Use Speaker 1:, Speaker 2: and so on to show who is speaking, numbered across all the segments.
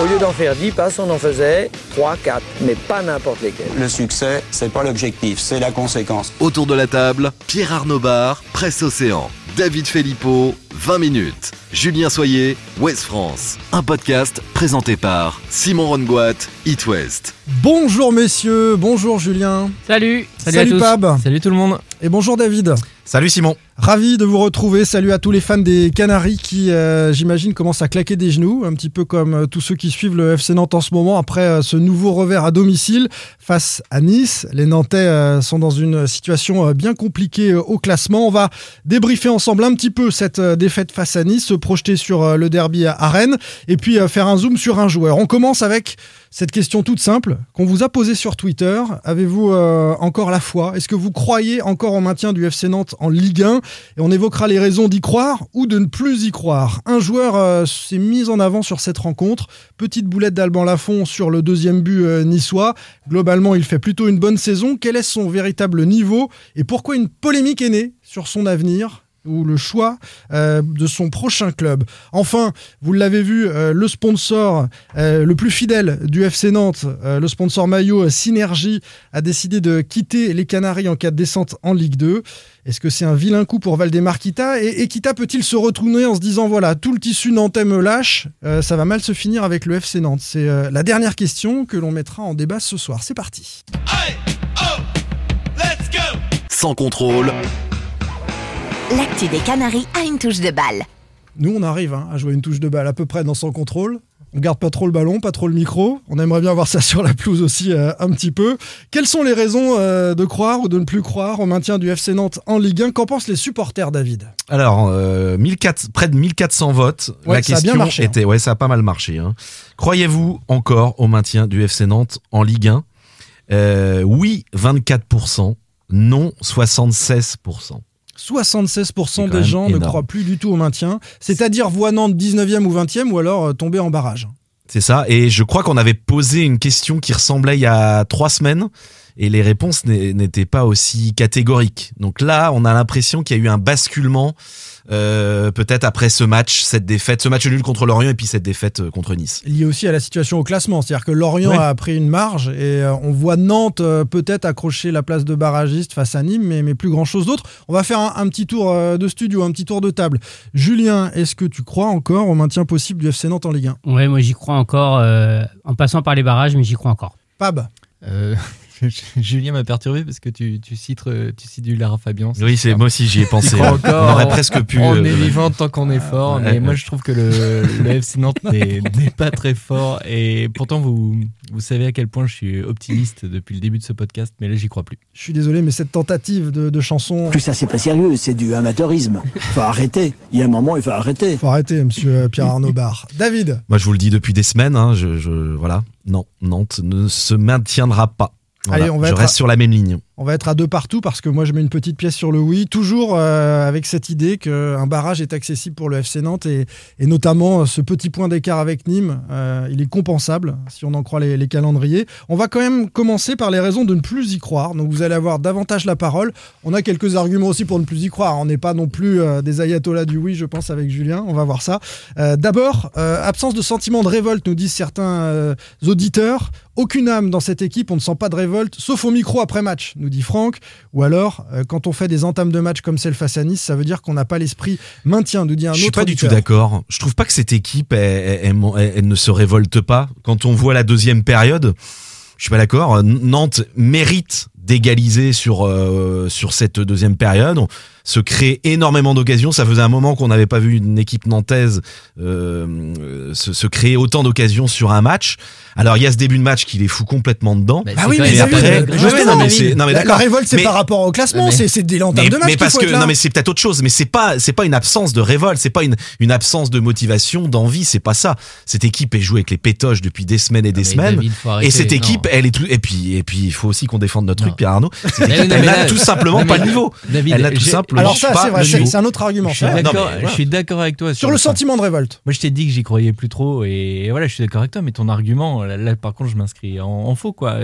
Speaker 1: Au lieu d'en faire 10 passes, on en faisait 3, 4, mais pas n'importe lesquels.
Speaker 2: Le succès, c'est pas l'objectif, c'est la conséquence.
Speaker 3: Autour de la table, Pierre Arnaud Bar, Presse Océan, David Filippo, 20 minutes. Julien Soyer, West France. Un podcast présenté par Simon Rongoat, It West.
Speaker 4: Bonjour messieurs, bonjour Julien.
Speaker 5: Salut
Speaker 4: Salut,
Speaker 5: à tous
Speaker 4: Pab.
Speaker 5: Salut tout le monde
Speaker 4: Et bonjour David.
Speaker 6: Salut Simon.
Speaker 4: Ravi de vous retrouver. Salut à tous les fans des Canaries qui, euh, j'imagine, commencent à claquer des genoux, un petit peu comme euh, tous ceux qui suivent le FC Nantes en ce moment après euh, ce nouveau revers à domicile face à Nice. Les Nantais euh, sont dans une situation euh, bien compliquée euh, au classement. On va débriefer ensemble un petit peu cette euh, défaite face à Nice, se projeter sur euh, le derby à, Rennes et puis euh, faire un zoom sur un joueur. On commence avec cette question toute simple qu'on vous a posée sur Twitter. Avez-vous euh, encore la foi? Est-ce que vous croyez encore au maintien du FC Nantes en Ligue 1 Et on évoquera les raisons d'y croire ou de ne plus y croire. Un joueur s'est mis en avant sur cette rencontre. Petite boulette d'Alban Lafont sur le deuxième but niçois. Globalement, il fait plutôt une bonne saison. Quel est son véritable niveau Et pourquoi une polémique est née sur son avenir? Ou le choix euh, de son prochain club. Enfin, vous l'avez vu, euh, le sponsor euh, le plus fidèle du FC Nantes, euh, le sponsor maillot euh, Synergie, a décidé de quitter les Canaries en cas de descente en Ligue 2. Est-ce que c'est un vilain coup pour Valdemar Kita? Et, et Kita peut-il se retourner en se disant voilà, tout le tissu nantais me lâche, euh, ça va mal se finir avec le FC Nantes? C'est euh, la dernière question que l'on mettra en débat ce soir. C'est parti.
Speaker 3: Sans contrôle,
Speaker 7: L'actu des Canaries a une touche de balle.
Speaker 4: Nous, on arrive hein, à jouer une touche de balle à peu près dans son contrôle. On garde pas trop le ballon, pas trop le micro. On aimerait bien voir ça sur la pelouse aussi euh, un petit peu. Quelles sont les raisons euh, de croire ou de ne plus croire au maintien du FC Nantes en Ligue 1 Qu'en pensent les supporters, David?
Speaker 6: Alors, euh, 1400 près de 1400 votes.
Speaker 4: Ouais,
Speaker 6: la
Speaker 4: ça a
Speaker 6: question
Speaker 4: bien marché, hein.
Speaker 6: était, ouais, ça a pas mal marché. hein. Croyez-vous encore au maintien du FC Nantes en Ligue 1 Euh, Oui, 24%. Non, 76%.
Speaker 4: 76%
Speaker 6: quand
Speaker 4: des gens ne croient plus du tout au maintien, c'est-à-dire voient Nantes 19e ou 20e ou alors euh, tomber en barrage.
Speaker 6: C'est ça. Et je crois qu'on avait posé une question qui ressemblait il y a trois semaines et les réponses n'étaient pas aussi catégoriques. Donc là, on a l'impression qu'il y a eu un basculement euh, peut-être après ce match, cette défaite, ce match nul contre Lorient et puis cette défaite euh, contre Nice.
Speaker 4: lié aussi à la situation au classement. C'est-à-dire que Lorient
Speaker 6: Ouais.
Speaker 4: a pris une marge et euh, on voit Nantes euh, peut-être accrocher la place de barragiste face à Nîmes, mais, mais plus grand-chose d'autre. On va faire un, un petit tour euh, de studio, un petit tour de table. Julien, est-ce que tu crois encore au maintien possible du FC Nantes en Ligue 1
Speaker 5: Ouais, moi j'y crois encore, euh, en passant par les barrages, mais j'y crois encore.
Speaker 4: Pab
Speaker 8: Euh, Julien m'a perturbé parce que tu, tu cites, euh, tu cites du Lara Fabian.
Speaker 6: Oui, c'est moi aussi j'y ai pensé.
Speaker 8: Encore
Speaker 6: on aurait presque pu.
Speaker 8: On
Speaker 6: euh,
Speaker 8: est vivant tant qu'on est fort, mais moi je trouve que le, le FC Nantes n'est pas très fort. Et pourtant, vous, vous savez à quel point je suis optimiste depuis le début de ce podcast, mais là j'y crois plus.
Speaker 4: Je suis désolé, mais cette tentative de, de chanson.
Speaker 9: Plus ça, c'est pas sérieux, c'est du amateurisme. Faut arrêter. Il y a un moment, il faut arrêter.
Speaker 4: Faut arrêter, monsieur Pierre Arnaud Barre. David,
Speaker 6: Moi, je vous le dis depuis des semaines. Hein, je, je- voilà, non, Nantes ne se maintiendra pas. Voilà,
Speaker 4: Allez, on va
Speaker 6: je
Speaker 4: être
Speaker 6: reste sur la même ligne.
Speaker 4: On va être à deux partout parce que moi je mets une petite pièce sur le oui, toujours euh, avec cette idée qu'un barrage est accessible pour le FC Nantes et, notamment euh, ce petit point d'écart avec Nîmes, euh, il est compensable si on en croit les, calendriers. On va quand même commencer par les raisons de ne plus y croire, donc vous allez avoir davantage la parole. On a quelques arguments aussi pour ne plus y croire, on n'est pas non plus des ayatollahs du oui, je pense, avec Julien, on va voir ça. D'abord, absence de sentiment de révolte, nous disent certains auditeurs. Aucune âme dans cette équipe, on ne sent pas de révolte, sauf au micro après match, nous dit Franck. Ou alors, euh, quand on fait des entames de match comme celle face à Nice, ça veut dire qu'on n'a pas l'esprit maintien, nous dit un
Speaker 6: Je
Speaker 4: autre
Speaker 6: suis pas du tout d'accord. Je trouve pas que cette équipe, elle, elle- elle- elle ne se révolte pas. Quand on voit la deuxième période, je suis pas d'accord. Nantes mérite d'égaliser sur euh, sur cette deuxième période. Se crée énormément d'occasions. Ça faisait un moment qu'on n'avait pas vu une équipe nantaise euh, se, se créer autant d'occasions sur un match. Alors il y a ce début de match qui les fout complètement dedans.
Speaker 4: Ah oui, mais
Speaker 6: après, Ouais, non, mais c'est- non, mais
Speaker 4: la, la
Speaker 6: d'accord.
Speaker 4: révolte, c'est
Speaker 6: Mais-
Speaker 4: par rapport au classement,
Speaker 6: mais-
Speaker 4: c'est c'est des
Speaker 6: mais,
Speaker 4: de match.
Speaker 6: mais parce
Speaker 4: faut
Speaker 6: que non mais c'est peut-être autre chose mais c'est pas c'est pas une absence de révolte c'est pas une une absence de motivation d'envie c'est pas ça cette équipe est jouée avec les pétoches depuis des semaines et des
Speaker 8: mais
Speaker 6: semaines
Speaker 8: David, faut arrêter,
Speaker 6: et cette
Speaker 8: non.
Speaker 6: équipe elle est tout et puis et puis il faut aussi qu'on défende notre truc Pierre Arnaud cette équipe elle
Speaker 8: là-
Speaker 6: tout simplement pas le niveau elle n'a tout
Speaker 8: j'ai-
Speaker 6: simplement
Speaker 4: Alors ça, c'est vrai, c'est un autre argument.
Speaker 8: Je suis d'accord,
Speaker 6: mais voilà.
Speaker 8: je suis d'accord avec toi
Speaker 4: Sur le sentiment de révolte.
Speaker 8: Moi, je t'ai dit que j'y croyais plus trop, et voilà, je suis d'accord avec toi, mais ton argument, là, là, par contre, je m'inscris en, en faux, quoi.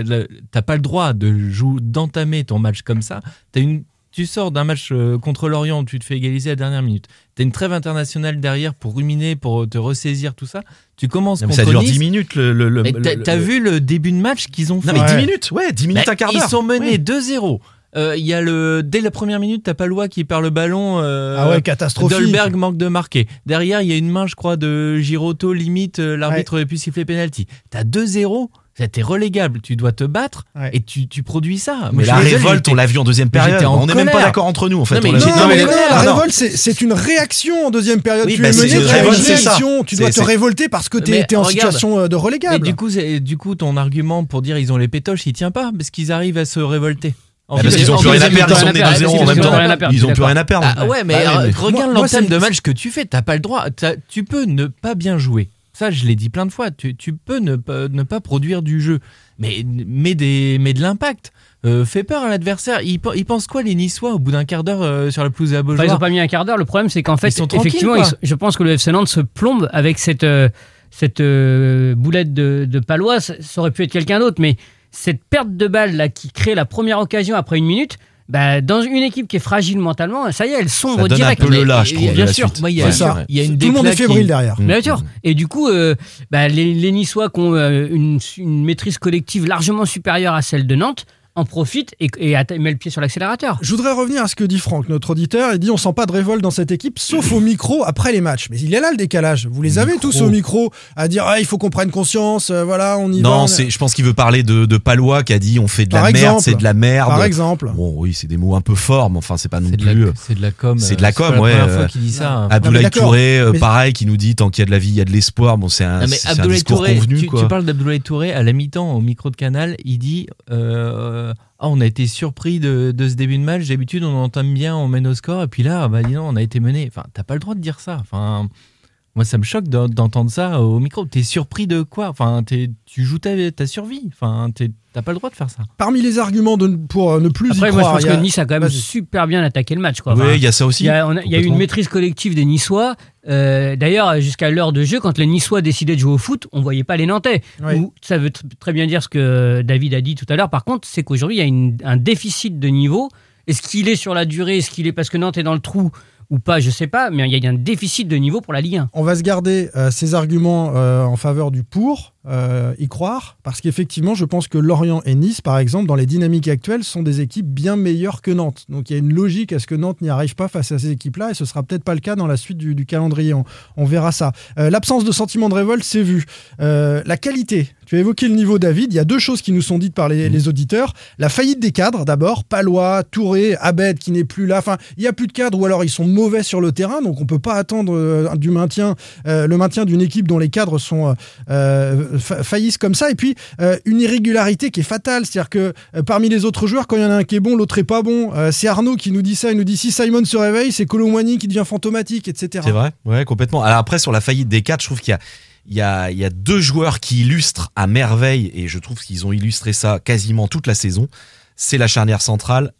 Speaker 8: T'as pas le droit de jouer, d'entamer ton match comme ça. T'as une, tu sors d'un match euh, contre l'Orient où tu te fais égaliser à la dernière minute. T'as une trêve internationale derrière pour ruminer, pour te ressaisir, tout ça. Tu commences
Speaker 6: Non, mais
Speaker 8: contre
Speaker 6: ça dure
Speaker 8: Nice.
Speaker 6: 10 minutes le, le, le-
Speaker 8: t'as, vu le début de match qu'ils ont fait
Speaker 6: non mais 10
Speaker 4: Ouais.
Speaker 6: minutes ouais 10 minutes
Speaker 8: Bah,
Speaker 6: un quart d'heure
Speaker 8: Ils sont menés
Speaker 6: Ouais.
Speaker 8: 2-0. Euh, Il y a le dès la première minute, t'as Palois qui perd le ballon. euh,
Speaker 4: Ah ouais, catastrophique.
Speaker 8: Dolberg manque de marquer. Derrière, il y a une main, je crois, de Giroto, limite, euh, l'arbitre aurait pu siffler penalty. T'as 2-0, t'es relégable, tu dois te battre
Speaker 4: Ouais.
Speaker 8: et tu, tu produis ça.
Speaker 6: Mais la révolte on l'a vu en deuxième
Speaker 8: mais
Speaker 6: période
Speaker 8: en
Speaker 6: on n'est même pas d'accord entre nous en fait
Speaker 8: Non, mais
Speaker 6: l'a.
Speaker 4: Non,
Speaker 8: Non,
Speaker 4: mais
Speaker 8: mais
Speaker 4: non. révolte, c'est une réaction en deuxième période.
Speaker 6: Oui,
Speaker 4: tu
Speaker 6: bah,
Speaker 4: es mené,
Speaker 6: c'est ça.
Speaker 4: réaction, tu dois te révolter parce que tu
Speaker 8: Mais
Speaker 4: es en
Speaker 8: regarde.
Speaker 4: situation euh, de
Speaker 8: Mais
Speaker 4: relégable.
Speaker 8: du coup, du coup, ton argument pour dire ils ont les pétoches, il tient pas parce qu'ils arrivent à se révolter. En
Speaker 6: Ah, parce
Speaker 8: plus,
Speaker 6: qu'ils ont plus rien à perdre, ils sont menés 2-0 en
Speaker 5: parce
Speaker 6: même
Speaker 5: qu'ils ont
Speaker 6: temps.
Speaker 5: rien à perdre,
Speaker 6: Ils ont plus rien à perdre.
Speaker 8: Ah ouais, mais euh,
Speaker 4: mais
Speaker 8: regarde l'entame de match que tu fais, t'as pas le droit. Tu peux ne pas bien jouer. Ça, je l'ai dit plein de fois. Tu, tu peux ne pas, ne pas produire du jeu, mais, mais, des, mais de l'impact. Euh, fais peur à l'adversaire. Ils, pen- ils pensent quoi les Niçois au bout d'un quart d'heure euh, sur la pelouse à
Speaker 5: Enfin, ils ont pas mis un quart d'heure. Le problème, c'est qu'en fait,
Speaker 8: Ils sont tranquilles,
Speaker 5: effectivement, ils je pense que le FC Nantes se plombe avec cette, euh, cette euh, boulette de, de Palois. Ça, ça aurait pu être quelqu'un d'autre, mais cette perte de balle là qui crée la première occasion après une minute. Bah, dans une équipe qui est fragile mentalement, ça y est, elle sombre
Speaker 6: Ça donne
Speaker 5: direct.
Speaker 6: un peu le là, je trouve,
Speaker 5: Bien sûr.
Speaker 8: il y a,
Speaker 6: Ouais,
Speaker 4: C'est ça.
Speaker 8: il y a une
Speaker 4: Tout le monde est
Speaker 8: qui-
Speaker 4: fébrile derrière.
Speaker 5: Bien sûr. Et du coup, euh, bah, les, les Niçois qui ont euh, une, une maîtrise collective largement supérieure à celle de Nantes en profitent et, met le pied sur l'accélérateur.
Speaker 4: Je voudrais revenir à ce que dit Franck, notre auditeur. Il dit on sent pas de révolte dans cette équipe, sauf au micro après les matchs. Mais il est là le décalage. Vous les avez
Speaker 6: Micro.
Speaker 4: tous au micro à dire ah, il faut qu'on prenne conscience. euh, voilà, on y va.
Speaker 6: Non,
Speaker 4: on-
Speaker 6: c'est, je pense qu'il veut parler de, de Palois qui a dit on fait de la
Speaker 4: Par
Speaker 6: merde,
Speaker 4: exemple.
Speaker 6: c'est de la merde.
Speaker 4: Par exemple.
Speaker 6: Bon, oui, c'est des mots un peu forts, mais enfin, c'est pas non plus.
Speaker 8: la,
Speaker 6: euh,
Speaker 8: c'est de la com.
Speaker 6: c'est de
Speaker 8: euh,
Speaker 6: la com,
Speaker 8: la
Speaker 6: ouais,
Speaker 8: première
Speaker 6: euh,
Speaker 8: fois qu'il dit ça. hein.
Speaker 6: Abdoulaye. Touré, euh,
Speaker 4: Mais-
Speaker 6: pareil, qui nous dit tant qu'il y a de la vie, il y a de l'espoir. Bon, c'est un,
Speaker 8: Non, mais
Speaker 6: un discours
Speaker 8: Touré,
Speaker 6: convenu,
Speaker 8: tu,
Speaker 6: quoi.
Speaker 8: tu parles d'Abdoulaye Touré à la mi-temps au micro de Canal, il dit euh, ah, on a été surpris de, ce début de match. D'habitude, on entame bien, on mène au score, et puis là, bah dis on a été mené. Enfin, t'as pas le droit de dire ça. Enfin, moi, ça me choque d'en- d'entendre ça au micro. T'es surpris de quoi? Enfin, t'es- tu joues ta, ta survie. Enfin, t'as pas le droit de faire ça.
Speaker 4: Parmi les arguments de, pour euh, ne plus
Speaker 5: Après,
Speaker 4: y
Speaker 5: moi, je pense
Speaker 4: a-
Speaker 5: que Nice a quand même super bien attaqué le match. Quoi.
Speaker 6: Oui,
Speaker 5: Enfin,
Speaker 6: il y a ça aussi.
Speaker 5: Il y a, on a- il y a eu une maîtrise collective des Niçois. Euh, D'ailleurs, jusqu'à l'heure de jeu, quand les Niçois décidaient de jouer au foot, on voyait pas les Nantais.
Speaker 4: Oui.
Speaker 5: Ou- ça veut tr- très bien dire ce que David a dit tout à l'heure. Par contre, c'est qu'aujourd'hui, il y a une- un déficit de niveau. Est-ce qu'il est sur la durée? Est-ce qu'il est parce que Nantes est dans le trou? Ou pas Je sais pas. Mais il y a un déficit de niveau pour la Ligue 1.
Speaker 4: On va se garder euh, ces arguments euh, en faveur du pour, euh, y croire, parce qu'effectivement, je pense que Lorient et Nice, par exemple, dans les dynamiques actuelles, sont des équipes bien meilleures que Nantes. Donc il y a une logique à ce que Nantes n'y arrive pas face à ces équipes-là, et ce sera peut-être pas le cas dans la suite du, du calendrier. On, on verra ça. Euh, L'absence de sentiment de révolte, c'est vu. Euh, la qualité. Tu as évoqué le niveau, David. Il y a deux choses qui nous sont dites par les, les auditeurs. La faillite des cadres, d'abord. Palois, Touré, Abed qui n'est plus là. Enfin, il n'y a plus de cadres ou alors ils sont mauvais sur le terrain. Donc on peut pas attendre du maintien, le maintien d'une équipe dont les cadres sont fa- faillissent comme ça. Et puis euh, une irrégularité qui est fatale. C'est-à-dire que euh, parmi les autres joueurs, quand il y en a un qui est bon, l'autre est pas bon. Euh, c'est Arnaud qui nous dit ça. Il nous dit si Simon se réveille, c'est Colomwani qui devient fantomatique, etc.
Speaker 6: C'est vrai, ouais, complètement. Alors après, sur la faillite des quatre, je trouve qu'il y a, il y, a, il y a deux joueurs qui illustrent à merveille, et je trouve qu'ils ont illustré ça quasiment toute la saison. C'est la charnière centrale.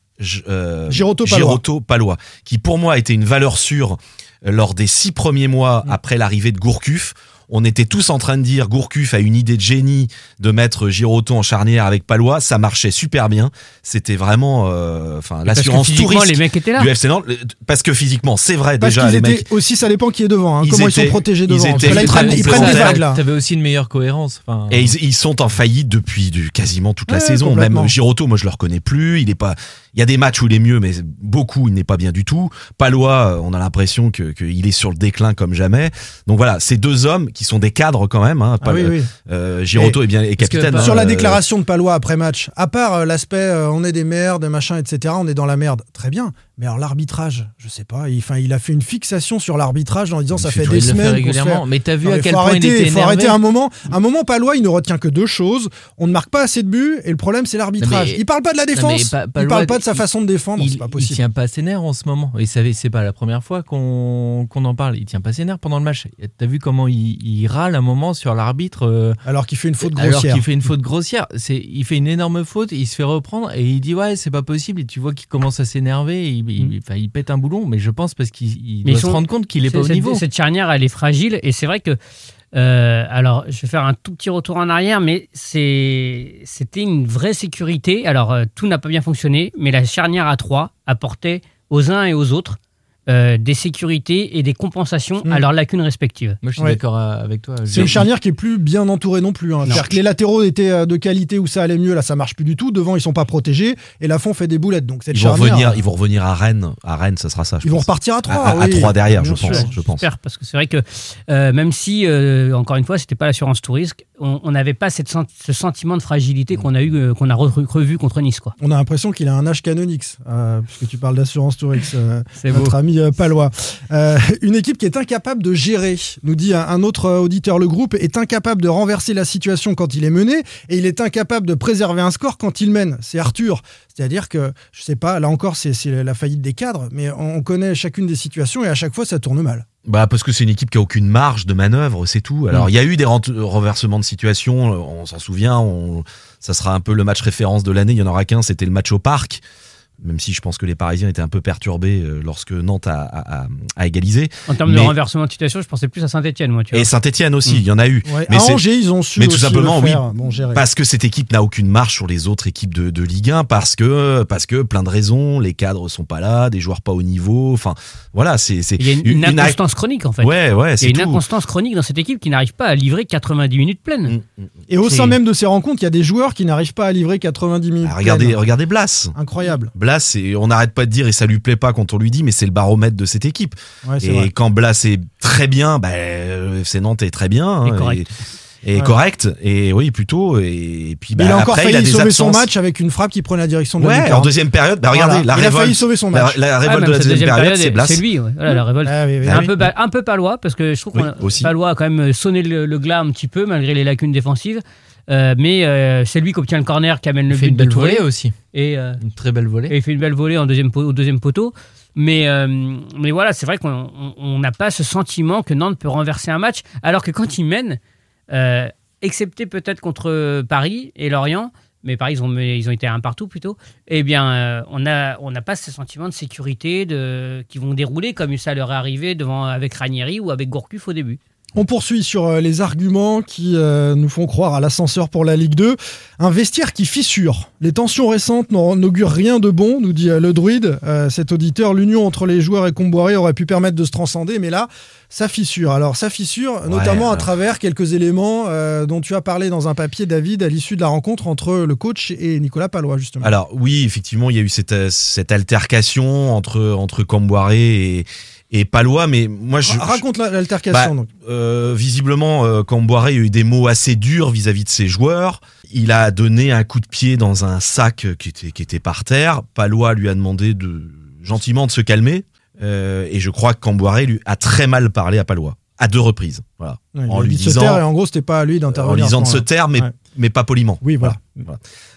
Speaker 6: Euh,
Speaker 4: Girotto-Palois.
Speaker 6: Girotto-Palois, qui pour moi était une valeur sûre lors des six premiers mois
Speaker 4: Mm.
Speaker 6: après l'arrivée de Gourcuff. On était tous en train de dire Gourcuff a une idée de génie de mettre Girotto en charnière avec Palois. Ça marchait super bien. C'était vraiment, euh, enfin, l'assurance touriste
Speaker 5: les mecs étaient là.
Speaker 6: du FC Nantes. Parce que physiquement, c'est vrai
Speaker 4: Parce
Speaker 6: déjà les
Speaker 4: étaient
Speaker 6: mecs.
Speaker 4: aussi, ça dépend qui est devant. hein,
Speaker 6: Ils
Speaker 4: comment ils sont protégés
Speaker 6: ils
Speaker 4: devant. Que
Speaker 6: étaient
Speaker 4: là, ils prennent, ils prennent des vagues là.
Speaker 8: T'avais aussi une meilleure cohérence. Enfin,
Speaker 6: Et ils, ils sont en faillite depuis du, quasiment toute la saison. Même Giroto, moi je le reconnais plus. Il est pas. Il y a des matchs où il est mieux, mais beaucoup il n'est pas bien du tout. Palois, euh, on a l'impression que qu'il est sur le déclin comme jamais. Donc voilà, ces deux hommes qui sont des cadres quand même. Hein,
Speaker 4: Ah oui, oui.
Speaker 6: euh, Giroto
Speaker 4: Et-
Speaker 6: est bien est
Speaker 8: parce que
Speaker 6: capitaine. hein,
Speaker 4: Sur la
Speaker 6: euh,
Speaker 4: déclaration de Palois après match, à part euh, l'aspect euh, on est des merdes, machin, etc., on est dans la merde, très bien. Mais alors l'arbitrage, je sais pas, il, il a fait une fixation sur l'arbitrage en disant ça
Speaker 8: fait-
Speaker 4: des semaines
Speaker 8: régulièrement.
Speaker 4: fait-
Speaker 8: Mais t'as vu
Speaker 4: Non,
Speaker 8: à quel
Speaker 4: faut
Speaker 8: point il était
Speaker 4: faut
Speaker 8: énervé
Speaker 4: arrêter un moment. Un moment, Palois, il ne retient que deux choses. On ne marque pas assez de buts et le problème, c'est l'arbitrage.
Speaker 8: Non,
Speaker 4: Il parle pas de la
Speaker 8: Non,
Speaker 4: défense.
Speaker 8: mais Pa-
Speaker 4: il
Speaker 8: Palois,
Speaker 4: parle pas de sa
Speaker 8: il-
Speaker 4: façon de défendre.
Speaker 8: il,
Speaker 4: pas
Speaker 8: il tient pas ses nerfs en ce moment. Et c'est pas la première fois qu'on qu'on en parle. Il tient pas ses nerfs pendant le match. T'as vu comment il, il râle un moment sur l'arbitre euh,
Speaker 4: Alors qu'il fait une faute
Speaker 8: alors
Speaker 4: grossière.
Speaker 8: qu'il fait une faute grossière. Il fait une énorme faute, il se fait reprendre et il dit ouais c'est pas possible. Et tu vois qu'il commence à s'énerver. Il, il- pète un boulon, mais je pense parce qu'il doit
Speaker 5: ils
Speaker 8: se
Speaker 5: sont-
Speaker 8: rendre compte qu'il est pas au
Speaker 5: cette-
Speaker 8: niveau.
Speaker 5: Cette charnière, elle est fragile et c'est vrai que. euh, alors, je vais faire un tout petit retour en arrière, mais c'était une vraie sécurité. Alors, euh, tout n'a pas bien fonctionné, mais la charnière à 3 apportait aux uns et aux autres euh, des sécurités et des compensations à leurs lacunes respectives.
Speaker 8: Moi je suis
Speaker 4: Ouais.
Speaker 8: d'accord euh, avec toi.
Speaker 4: C'est une charnière qui est plus bien entourée non plus. hein.
Speaker 5: Non.
Speaker 4: C'est-à-dire que les latéraux étaient euh, de qualité où ça allait mieux, là ça marche plus du tout. Devant ils sont pas protégés et la fond fait des boulettes. Donc cette
Speaker 6: Ils vont
Speaker 4: charnière,
Speaker 6: revenir, ils vont revenir à Rennes. À Rennes, ça sera ça. je
Speaker 4: ils vont repartir à 3
Speaker 6: À, à- à trois derrière, je pense.
Speaker 4: sûr.
Speaker 6: Je pense.
Speaker 5: J'espère, parce que c'est vrai que euh, même si, euh, encore une fois, c'était pas l'assurance tout risque, on n'avait pas cette sen- ce sentiment de fragilité qu'on a eu, euh, qu'on a re- revu contre Nice, quoi.
Speaker 4: On a l'impression qu'il a un âge canonix, euh, puisque tu parles d'assurance Tourix, euh,
Speaker 5: C'est
Speaker 4: notre
Speaker 5: beau.
Speaker 4: ami euh, palois. Euh, une équipe qui est incapable de gérer, nous dit un, un autre euh, auditeur, le groupe est incapable de renverser la situation quand il est mené, et il est incapable de préserver un score quand il mène. C'est Arthur. C'est-à-dire que, je sais pas, là encore, c'est la faillite des cadres, mais on on connaît chacune des situations et à chaque fois, ça tourne mal.
Speaker 6: Bah parce que c'est une équipe qui a aucune marge de manœuvre, c'est tout. Alors il y a eu des renversements de situation, on s'en souvient, on, ça sera un peu le match référence de l'année. Il y en aura qu'un, c'était le match au parc. Même si je pense que les Parisiens étaient un peu perturbés euh, lorsque Nantes a, a- a- a égalisé.
Speaker 5: En termes de renversement de situation, je pensais plus à Saint-Etienne, moi, tu vois.
Speaker 6: Et Saint-Etienne aussi,
Speaker 5: Mm.
Speaker 6: il y en a eu.
Speaker 4: Ouais,
Speaker 6: Mais
Speaker 4: à Angers, ils ont su
Speaker 6: mais tout simplement,
Speaker 4: le faire,
Speaker 6: oui,
Speaker 4: bon.
Speaker 6: Parce que cette équipe n'a aucune marche sur les autres équipes de, de Ligue 1, parce que, parce que plein de raisons, les cadres sont pas là, des joueurs pas au niveau, enfin, voilà, c'est, c'est
Speaker 5: Il y a une, une inconstance chronique, en fait.
Speaker 6: Ouais, ouais,
Speaker 5: Il y a une
Speaker 6: tout.
Speaker 5: inconstance chronique dans cette équipe qui n'arrive pas à livrer 90 minutes pleines.
Speaker 4: Et au sein même de ces rencontres, il y a des joueurs qui n'arrivent pas à livrer 90 minutes.
Speaker 6: Ah, regardez,
Speaker 4: pleines.
Speaker 6: regardez Blas.
Speaker 4: Incroyable.
Speaker 6: Blas, c'est- on n'arrête pas de dire et ça lui plaît pas quand on lui dit, mais c'est le baromètre de cette équipe.
Speaker 4: Ouais, c'est
Speaker 6: et
Speaker 4: vrai.
Speaker 6: quand Blas est très bien, ben, euh, FC Nantes est très bien. hein,
Speaker 5: Et correct.
Speaker 6: Et, et
Speaker 4: Ouais.
Speaker 6: correct. Et oui, plutôt. Et, puis, bah,
Speaker 4: il a encore
Speaker 6: après,
Speaker 4: failli
Speaker 6: il a des
Speaker 4: sauver son match avec une frappe qui prenait la direction de la
Speaker 6: Ouais, en deuxième période, bah, regardez,
Speaker 4: Voilà.
Speaker 6: la
Speaker 4: il a failli sauver son match.
Speaker 6: la
Speaker 5: Ah,
Speaker 6: révolte de la deuxième période, c'est Blas.
Speaker 5: C'est lui, ouais. Voilà, la révolte.
Speaker 4: Ah, oui, oui,
Speaker 5: un,
Speaker 4: oui.
Speaker 5: peu, un peu palois, parce que je trouve
Speaker 6: aussi.
Speaker 5: Palois a quand même sonné le, le glas un petit peu, malgré les lacunes défensives. Euh, mais euh, c'est lui qui obtient le corner, qui amène le
Speaker 8: Il fait
Speaker 5: but
Speaker 8: une
Speaker 5: de
Speaker 8: belle volée
Speaker 5: volée.
Speaker 8: aussi.
Speaker 5: Et, euh,
Speaker 8: Une très belle volée.
Speaker 5: et il fait une belle volée en deuxième, au deuxième poteau. Mais, mais voilà, c'est vrai qu'on on- on n'a pas ce sentiment que Nantes peut renverser un match, alors que quand il mène, euh, excepté peut-être contre Paris et Lorient, mais Paris, ils ont, ils ont été un partout plutôt, eh bien, on n'a on n'a pas ce sentiment de sécurité de, qui vont dérouler comme ça leur est arrivé devant, avec Ranieri ou avec Gourcuff au début.
Speaker 4: On poursuit sur euh, les arguments qui euh, nous font croire à l'ascenseur pour la Ligue 2. Un vestiaire qui fissure. Les tensions récentes n'augurent rien de bon, nous dit euh, le druide. Euh, cet auditeur, l'union entre les joueurs et Comboiré aurait pu permettre de se transcender, mais là, ça fissure. Alors, ça fissure, notamment à travers quelques éléments dont tu as parlé dans un papier, David, à l'issue de la rencontre entre le coach et Nicolas Palois, justement.
Speaker 6: Alors oui, effectivement, il y a eu cette, cette altercation entre entre Camboiré et et Palois, mais moi je
Speaker 4: Ra- Raconte la- l'altercation.
Speaker 6: Bah,
Speaker 4: donc.
Speaker 6: euh, visiblement, euh, a eu des mots assez durs vis-à-vis de ses joueurs. Il a donné un coup de pied dans un sac qui était qui était par terre. Palois lui a demandé de gentiment de se calmer, Euh, et je crois que Camboiré lui a très mal parlé à Palois à deux reprises. Voilà, en lui
Speaker 4: de se
Speaker 6: disant
Speaker 4: taire et en gros, c'était pas à lui
Speaker 6: en
Speaker 4: d'intervenir. à
Speaker 6: lui disant de se taire, mais,
Speaker 4: Ouais.
Speaker 6: mais pas poliment.
Speaker 4: Oui, voilà.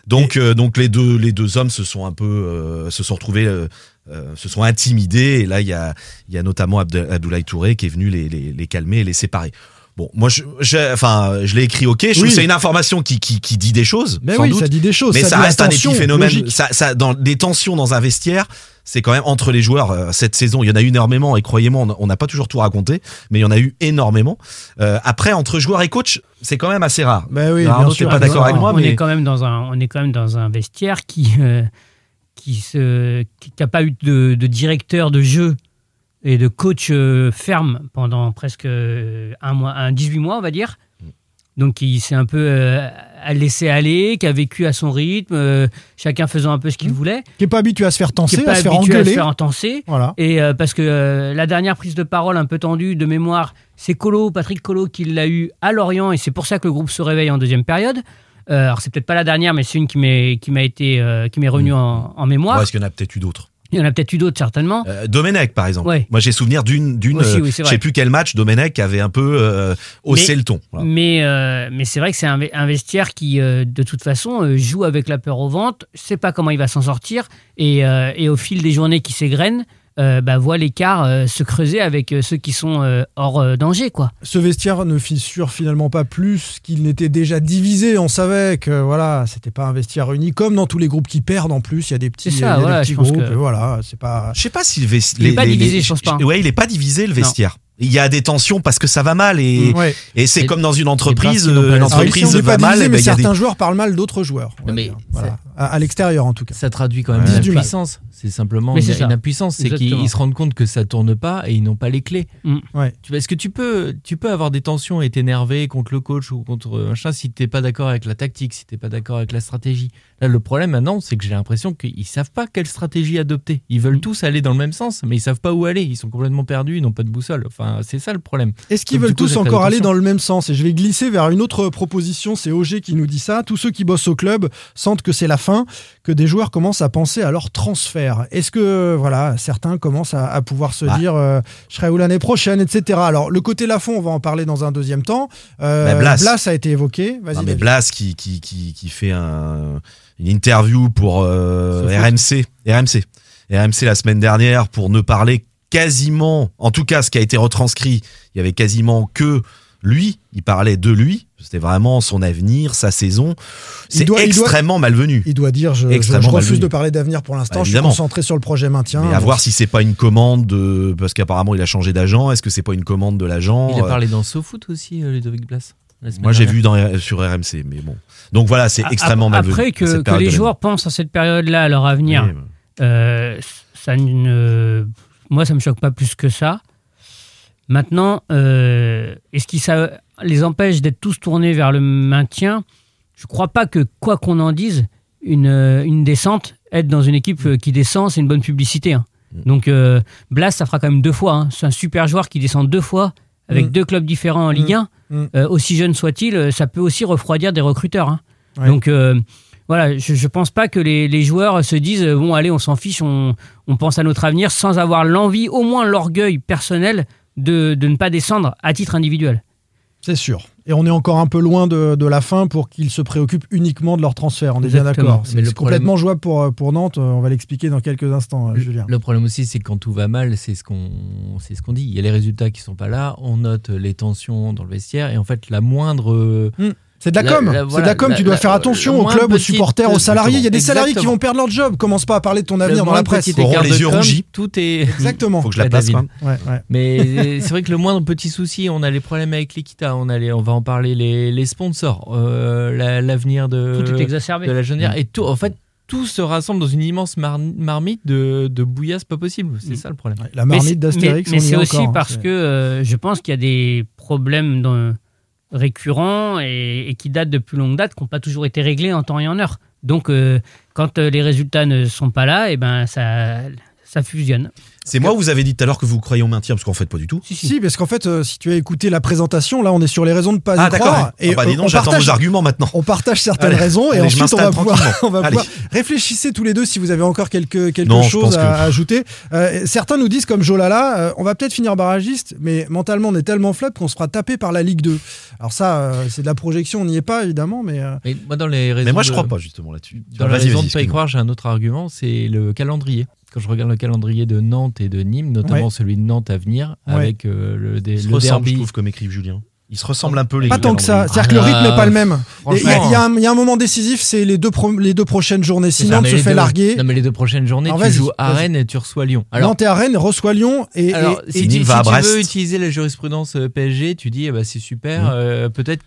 Speaker 6: Donc, euh, donc les deux, les deux hommes se sont un peu, euh, se sont retrouvés, euh, euh, se sont intimidés. Et là, il y a, il y a notamment Abde- Abdoulaye Touré qui est venu les, les, les calmer et les séparer. Bon, moi, je, je- enfin, je l'ai écrit. Ok, je trouve
Speaker 4: Oui.
Speaker 6: que c'est une information qui, qui, qui dit des choses.
Speaker 4: Mais
Speaker 6: sans
Speaker 4: oui,
Speaker 6: doute.
Speaker 4: ça dit des choses.
Speaker 6: Mais
Speaker 4: ça
Speaker 6: reste un
Speaker 4: tension,
Speaker 6: épiphénomène. Ça, ça, dans des tensions dans un vestiaire, c'est quand même entre les joueurs. euh, cette saison, il y en a eu énormément. Et croyez-moi, on- n'a pas toujours tout raconté, mais il y en a eu énormément. Euh, après, entre joueurs et coach, c'est quand même assez rare.
Speaker 4: Bah oui,
Speaker 6: Alors,
Speaker 4: bien sûr.
Speaker 6: pas d'accord avec moi,
Speaker 5: on
Speaker 6: mais
Speaker 5: est quand même dans un, on est quand même dans un vestiaire qui, euh, qui n'a pas eu de, de directeur de jeu et de coach euh, ferme pendant presque euh, un mois, un 18 mois, on va dire. donc il s'est un peu euh, à laisser aller, qui a vécu à son rythme, euh, chacun faisant un peu ce qu'il voulait.
Speaker 4: Qui est pas habitué à se faire tenser,
Speaker 5: pas
Speaker 4: à se faire
Speaker 5: habitué à se faire.
Speaker 4: Voilà.
Speaker 5: Et euh, parce que euh, la dernière prise de parole un peu tendue de mémoire, c'est Colo, Patrick Colo qui l'a eu à Lorient et c'est pour ça que le groupe se réveille en deuxième période. Euh, alors c'est peut-être pas la dernière, mais c'est une qui m'est qui m'a été euh, qui m'est revenue en, en mémoire.
Speaker 6: Ouais, Est-ce qu'il y en a peut-être eu d'autres
Speaker 5: Il y en a peut-être eu d'autres certainement.
Speaker 6: Euh, Domenech, par exemple.
Speaker 5: Ouais.
Speaker 6: Moi, j'ai souvenir d'une, d'une, euh,
Speaker 5: oui,
Speaker 6: je sais plus quel match, Domenech avait un peu euh, haussé
Speaker 5: Mais-
Speaker 6: le ton. Voilà.
Speaker 5: Mais, mais c'est vrai que c'est un, un vestiaire qui, de toute façon, joue avec la peur au ventre, sait pas comment il va s'en sortir, et, et au fil des journées qui s'égrènent, euh, bah, voit l'écart euh, se creuser avec euh, ceux qui sont euh, hors euh, danger. quoi.
Speaker 4: Ce vestiaire ne fissure finalement pas plus qu'il n'était déjà divisé. On savait que voilà, c'était pas un vestiaire uni comme dans tous les groupes qui perdent en plus. Il y a des petits, y a des groupes.
Speaker 5: que-
Speaker 4: Voilà, c'est pas.
Speaker 6: Je sais pas si le vestiaire.
Speaker 5: Il est pas divisé, je pense pas.
Speaker 6: Ouais, il est pas divisé le vestiaire. Il y a des tensions parce que ça va mal et,
Speaker 4: Ouais.
Speaker 6: et c'est comme dans une entreprise, euh,
Speaker 8: la
Speaker 6: une
Speaker 4: Alors, ici,
Speaker 6: entreprise
Speaker 4: on n'est
Speaker 6: va
Speaker 4: pas
Speaker 6: mal,
Speaker 4: divisé,
Speaker 6: et
Speaker 4: mais
Speaker 6: ben, des-
Speaker 4: certains joueurs parlent mal d'autres joueurs.
Speaker 8: Mais.
Speaker 4: Voilà. À, à l'extérieur en tout cas.
Speaker 8: Ça traduit quand même
Speaker 4: Ouais.
Speaker 8: une impuissance. C'est simplement
Speaker 5: Mais
Speaker 8: une, impuissance. C'est qu'ils se rendent compte que ça tourne pas et ils n'ont pas les clés.
Speaker 5: Mm.
Speaker 4: Ouais.
Speaker 8: Est-ce que tu peux, tu peux avoir des tensions et t'énerver contre le coach ou contre machin si t'es pas d'accord avec la tactique, si t'es pas d'accord avec la stratégie? Là, le problème maintenant, c'est que j'ai l'impression qu'ils savent pas quelle stratégie adopter. Ils veulent
Speaker 5: Mm.
Speaker 8: tous aller dans le même sens, mais ils savent pas où aller. Ils sont complètement perdus, ils n'ont pas de boussole. Enfin, c'est ça le problème.
Speaker 4: Est-ce qu'ils veulent
Speaker 8: coup,
Speaker 4: tous encore aller dans le même sens? Et je vais glisser vers une autre proposition, c'est Auger qui nous dit ça. Tous ceux qui bossent au club sentent que c'est la fin, que des joueurs commencent à penser à leur transfert. Est-ce que voilà, certains commencent à, à pouvoir se
Speaker 6: Bah.
Speaker 4: dire euh, je serai où l'année prochaine, etc. Alors le côté Lafont, on va en parler dans un deuxième temps. Euh,
Speaker 6: Bah, Blas.
Speaker 4: a été évoqué. Vas-y.
Speaker 6: Mais
Speaker 4: David.
Speaker 6: Blas qui, qui, qui, qui fait un, une interview pour euh, RMC, RMC, RMC la semaine dernière pour ne parler quasiment, en tout cas ce qui a été retranscrit, il y avait quasiment que lui, il parlait de lui, c'était vraiment son avenir, sa saison. C'est
Speaker 4: doit- il doit-
Speaker 6: extrêmement malvenu.
Speaker 4: Il doit dire je, je-
Speaker 6: Extrêmement
Speaker 4: je refuse
Speaker 6: malvenu.
Speaker 4: de parler d'avenir pour l'instant.
Speaker 6: Bah,
Speaker 4: je suis concentré sur le projet maintien.
Speaker 6: Mais à voir si c'est pas une commande de, parce qu'apparemment il a changé d'agent, est-ce que c'est pas une commande de l'agent
Speaker 8: Il a
Speaker 6: Euh,
Speaker 8: parlé dans SoFoot aussi, euh, Ludovic Blas.
Speaker 6: Moi j'ai vu dans, sur RMC, mais bon. Donc voilà, c'est extrêmement malvenu.
Speaker 5: Après que,
Speaker 6: cette
Speaker 5: que
Speaker 6: période
Speaker 5: les joueurs pensent à cette période-là, à leur avenir,
Speaker 6: Oui,
Speaker 5: euh, ça ne, moi, ça me choque pas plus que ça. Maintenant, euh, est-ce que ça les empêche d'être tous tournés vers le maintien? Je crois pas que, quoi qu'on en dise, une, une descente, être dans une équipe euh, qui descend, c'est une bonne publicité. hein. Donc, euh, Blas, ça fera quand même deux fois. hein. C'est un super joueur qui descend deux fois avec
Speaker 4: Mm.
Speaker 5: deux clubs différents en Ligue 1.
Speaker 4: Mm.
Speaker 5: Euh, aussi jeune soit-il, euh, ça peut aussi refroidir des recruteurs. hein.
Speaker 4: Ouais.
Speaker 5: Donc, euh, voilà, je, je pense pas que les, les joueurs se disent bon, allez, on s'en fiche, on, on pense à notre avenir sans avoir l'envie, au moins l'orgueil personnel de, de ne pas descendre à titre individuel.
Speaker 4: C'est sûr. Et on est encore un peu loin de, de la fin pour qu'ils se préoccupent uniquement de leur transfert. On est bien d'accord. C'est
Speaker 8: le problème-
Speaker 4: complètement jouable pour, pour Nantes. On va l'expliquer dans quelques instants, euh, Julien.
Speaker 8: Le problème aussi, c'est que quand tout va mal, c'est ce qu'on c'est ce qu'on dit. Il y a les résultats qui sont pas là, on note les tensions dans le vestiaire, et en fait, la moindre. euh,
Speaker 4: C'est de la com. c'est de la com.
Speaker 8: la-
Speaker 4: tu dois
Speaker 8: la-
Speaker 4: faire attention au club, aux supporters, aux salariés. Il y a des salariés qui vont perdre leur job. Commence pas à parler de ton avenir
Speaker 8: le
Speaker 4: dans la presse.
Speaker 6: Auront les yeux rougis.
Speaker 8: Tout est.
Speaker 4: Exactement.
Speaker 6: Faut que je la place.
Speaker 4: Ouais, ouais.
Speaker 8: Mais c'est vrai que le moindre petit souci, on a les problèmes avec l'Equita, on, a les- on va en parler, les, les sponsors, euh, la- l'avenir de,
Speaker 5: Tout est exacerbé.
Speaker 8: de la jeunesse. Et tout, en fait, tout se rassemble dans une immense mar- marmite de, de bouillasse pas possible. C'est
Speaker 5: Mm.
Speaker 8: ça le problème.
Speaker 4: Ouais, La marmite
Speaker 5: c'est-
Speaker 4: d'Astérix.
Speaker 5: Mais, mais c'est
Speaker 4: est
Speaker 5: aussi
Speaker 4: encore, hein,
Speaker 5: parce que euh, je pense qu'il y a des problèmes dans- récurrents et, qui datent de plus longue date, qui n'ont pas toujours été réglés en temps et en heure. Donc, euh, quand euh, les résultats ne sont pas là, et ben ça, ça fusionne.
Speaker 6: C'est moi, vous avez dit tout à l'heure que vous croyez au maintien, parce qu'en fait, pas du tout.
Speaker 5: Si, si.
Speaker 4: Si, parce qu'en fait, euh, si tu as écouté la présentation, là, on est sur les raisons de pas
Speaker 6: Ah,
Speaker 4: y croire.
Speaker 6: Ah bah, dis
Speaker 4: euh,
Speaker 6: donc,
Speaker 4: on
Speaker 6: j'attends
Speaker 4: partage-
Speaker 6: vos arguments maintenant.
Speaker 4: On partage certaines
Speaker 6: Allez,
Speaker 4: raisons et
Speaker 6: allez,
Speaker 4: ensuite on va, pouvoir, on va
Speaker 6: tranquillement.
Speaker 4: pouvoir- réfléchissez tous les deux si vous avez encore quelque, quelque
Speaker 6: Non,
Speaker 4: chose à,
Speaker 6: que-
Speaker 4: ajouter. Euh, certains nous disent comme Jolala, euh, on va peut-être finir barragiste, mais mentalement on est tellement faible qu'on se fera taper par la Ligue 2. Alors ça, euh, c'est de la projection, on n'y est pas évidemment, mais euh,
Speaker 8: Mais moi, dans les raisons
Speaker 6: Mais moi, je
Speaker 8: de-
Speaker 6: crois pas, justement, là-dessus.
Speaker 8: Dans la
Speaker 6: Vas-y,
Speaker 8: raison de pas y croire, j'ai un autre argument, c'est le calendrier. Quand je regarde le calendrier de Nantes et de Nîmes, notamment
Speaker 4: Ouais.
Speaker 8: celui de Nantes à venir,
Speaker 4: Ouais.
Speaker 8: avec euh, le,
Speaker 6: se
Speaker 8: le
Speaker 6: ressemblent, je
Speaker 8: derby.
Speaker 6: trouve, comme écrive Julien. Ils se ressemblent un peu, les
Speaker 4: pas tant que ça. C'est-à-dire que le
Speaker 8: Ah,
Speaker 4: rythme n'est pas le même. Il y, a- y un- il y a un moment décisif, c'est les deux, pro- les deux prochaines journées. On
Speaker 8: mais
Speaker 4: se fait
Speaker 8: deux-
Speaker 4: larguer.
Speaker 8: Non, mais les deux prochaines journées,
Speaker 4: Alors,
Speaker 8: tu joues à. Rennes et tu reçois Lyon. Alors,
Speaker 4: Nantes et à Rennes, reçoit Lyon et,
Speaker 8: alors
Speaker 4: et-
Speaker 8: si,
Speaker 4: et-
Speaker 8: tu,
Speaker 6: Nîmes
Speaker 8: si
Speaker 6: va à
Speaker 8: tu
Speaker 6: Brest.
Speaker 8: veux utiliser la jurisprudence euh, PSG, tu dis eh ben, c'est super,
Speaker 6: Mhm.
Speaker 8: euh, peut-être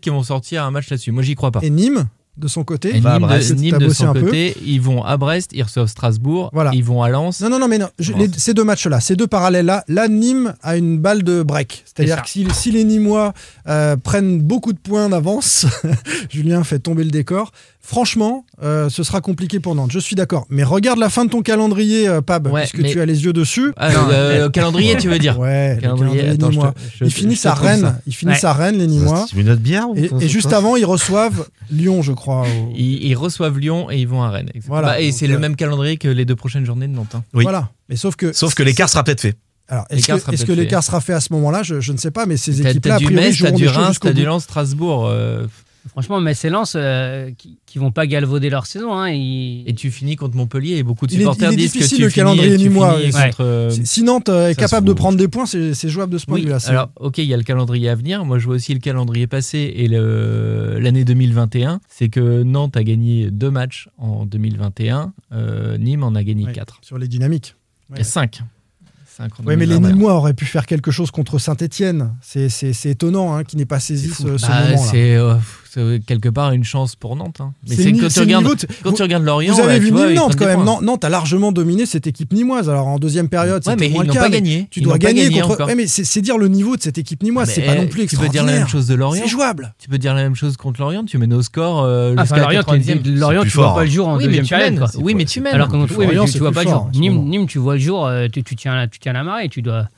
Speaker 8: qu'ils vont sortir un match là-dessus. Moi, j'y crois pas.
Speaker 4: et Nîmes. De son côté.
Speaker 8: Et Nîmes,
Speaker 6: Brest.
Speaker 8: de, Nîmes de son côté, ils vont à Brest, ils reçoivent Strasbourg,
Speaker 4: Voilà.
Speaker 8: ils vont à Lens.
Speaker 4: Non, non, non, mais non. je- les- ces deux matchs-là, ces deux parallèles-là, là, Nîmes a une balle de break. C'est-à-dire que si, si les Nîmois euh, prennent beaucoup de points d'avance, Julien fait tomber le décor. Franchement, euh, ce sera compliqué pour Nantes. Je suis d'accord. Mais regarde la fin de ton calendrier, euh, Pab,
Speaker 8: Ouais,
Speaker 4: puisque
Speaker 8: mais-
Speaker 4: tu as les yeux dessus.
Speaker 8: Ah, euh, calendrier, tu veux dire
Speaker 4: Ouais, le
Speaker 8: Calendrier,
Speaker 4: calendrier
Speaker 8: attends, je te- je-
Speaker 4: Ils finissent à Rennes. Ils finissent
Speaker 5: Ouais.
Speaker 4: à Rennes, les Nîmois.
Speaker 6: Tu me notes bien
Speaker 4: Et, et juste avant, ils reçoivent Lyon, je crois. au-
Speaker 8: Ils, ils reçoivent Lyon et ils vont à Rennes.
Speaker 4: Voilà,
Speaker 8: Bah, et c'est
Speaker 4: euh,
Speaker 8: le même calendrier que les deux prochaines journées de Nantes. hein.
Speaker 6: Oui.
Speaker 4: Voilà. Mais sauf que.
Speaker 6: Sauf que l'écart sera peut-être fait.
Speaker 4: Alors, est-ce que, est-ce que l'écart sera fait à ce moment-là? Je, je ne sais pas, mais ces équipes-là, a
Speaker 8: du
Speaker 4: priori,
Speaker 8: Metz, t'as
Speaker 4: joueront
Speaker 8: du Reims, t'as du. Lens, Strasbourg.
Speaker 5: Franchement, Metz et Lens, euh, qui, qui vont pas galvauder leur saison. Hein,
Speaker 8: et tu finis contre Montpellier et beaucoup de
Speaker 4: Il est-
Speaker 8: supporters
Speaker 4: il est
Speaker 8: disent que
Speaker 4: difficile,
Speaker 8: tu
Speaker 4: le calendrier
Speaker 8: finis
Speaker 4: ouais.
Speaker 8: contre, euh,
Speaker 4: Si- Nantes euh, est
Speaker 6: Ça
Speaker 4: capable de prendre des points, c'est c'est jouable de ce point de vue-là. c'est-
Speaker 8: alors ok, il y a le calendrier à venir. Moi, je vois aussi le calendrier passé et l'année 2021. C'est que Nantes a gagné deux matchs en 2021. euh, Nîmes en a gagné
Speaker 4: Ouais,
Speaker 8: quatre.
Speaker 4: Sur les dynamiques.
Speaker 8: Et cinq.
Speaker 4: Oui, mais les
Speaker 8: 2021.
Speaker 4: Nîmois auraient pu faire quelque chose contre Saint-Etienne. C'est c'est- c'est étonnant hein, qu'ils n'aient pas saisi ce, ce
Speaker 8: Bah,
Speaker 4: moment-là.
Speaker 8: C'est quelque part une chance pour Nantes. hein. Mais
Speaker 4: C'est
Speaker 8: quand, tu regardes, quand
Speaker 4: vous-
Speaker 8: tu regardes Lorient,
Speaker 4: Vous avez
Speaker 8: ouais,
Speaker 4: vu
Speaker 8: vois, prennent
Speaker 4: quand même.
Speaker 8: points.
Speaker 4: Nantes, Nantes a largement dominé cette équipe nîmoise. Alors en deuxième période,
Speaker 8: Ouais, mais
Speaker 4: moins
Speaker 8: ils n'ont pas gagné.
Speaker 4: Tu
Speaker 8: Ils
Speaker 4: dois gagner contre. Ouais, mais c'est c'est dire le niveau de cette équipe nîmoise.
Speaker 8: Mais,
Speaker 4: C'est pas
Speaker 8: eh,
Speaker 4: non plus
Speaker 8: Tu peux dire la
Speaker 4: extraordinaire.
Speaker 8: même chose de Lorient.
Speaker 4: C'est jouable.
Speaker 8: Tu peux dire la même chose contre Lorient. Tu mènes au score euh,
Speaker 5: Ah, enfin, Lorient,
Speaker 8: 90e.
Speaker 5: tu, Lorient,
Speaker 6: plus
Speaker 5: tu vois pas le jour en
Speaker 8: Oui, mais
Speaker 5: deuxième
Speaker 8: tu
Speaker 5: période.
Speaker 8: Oui, mais tu mènes.
Speaker 5: Alors que tu, vois pas le jour.
Speaker 4: en
Speaker 5: Nîmes, tu vois le jour, euh, tu, tu tiens, la- tu tiens la main et tu dois.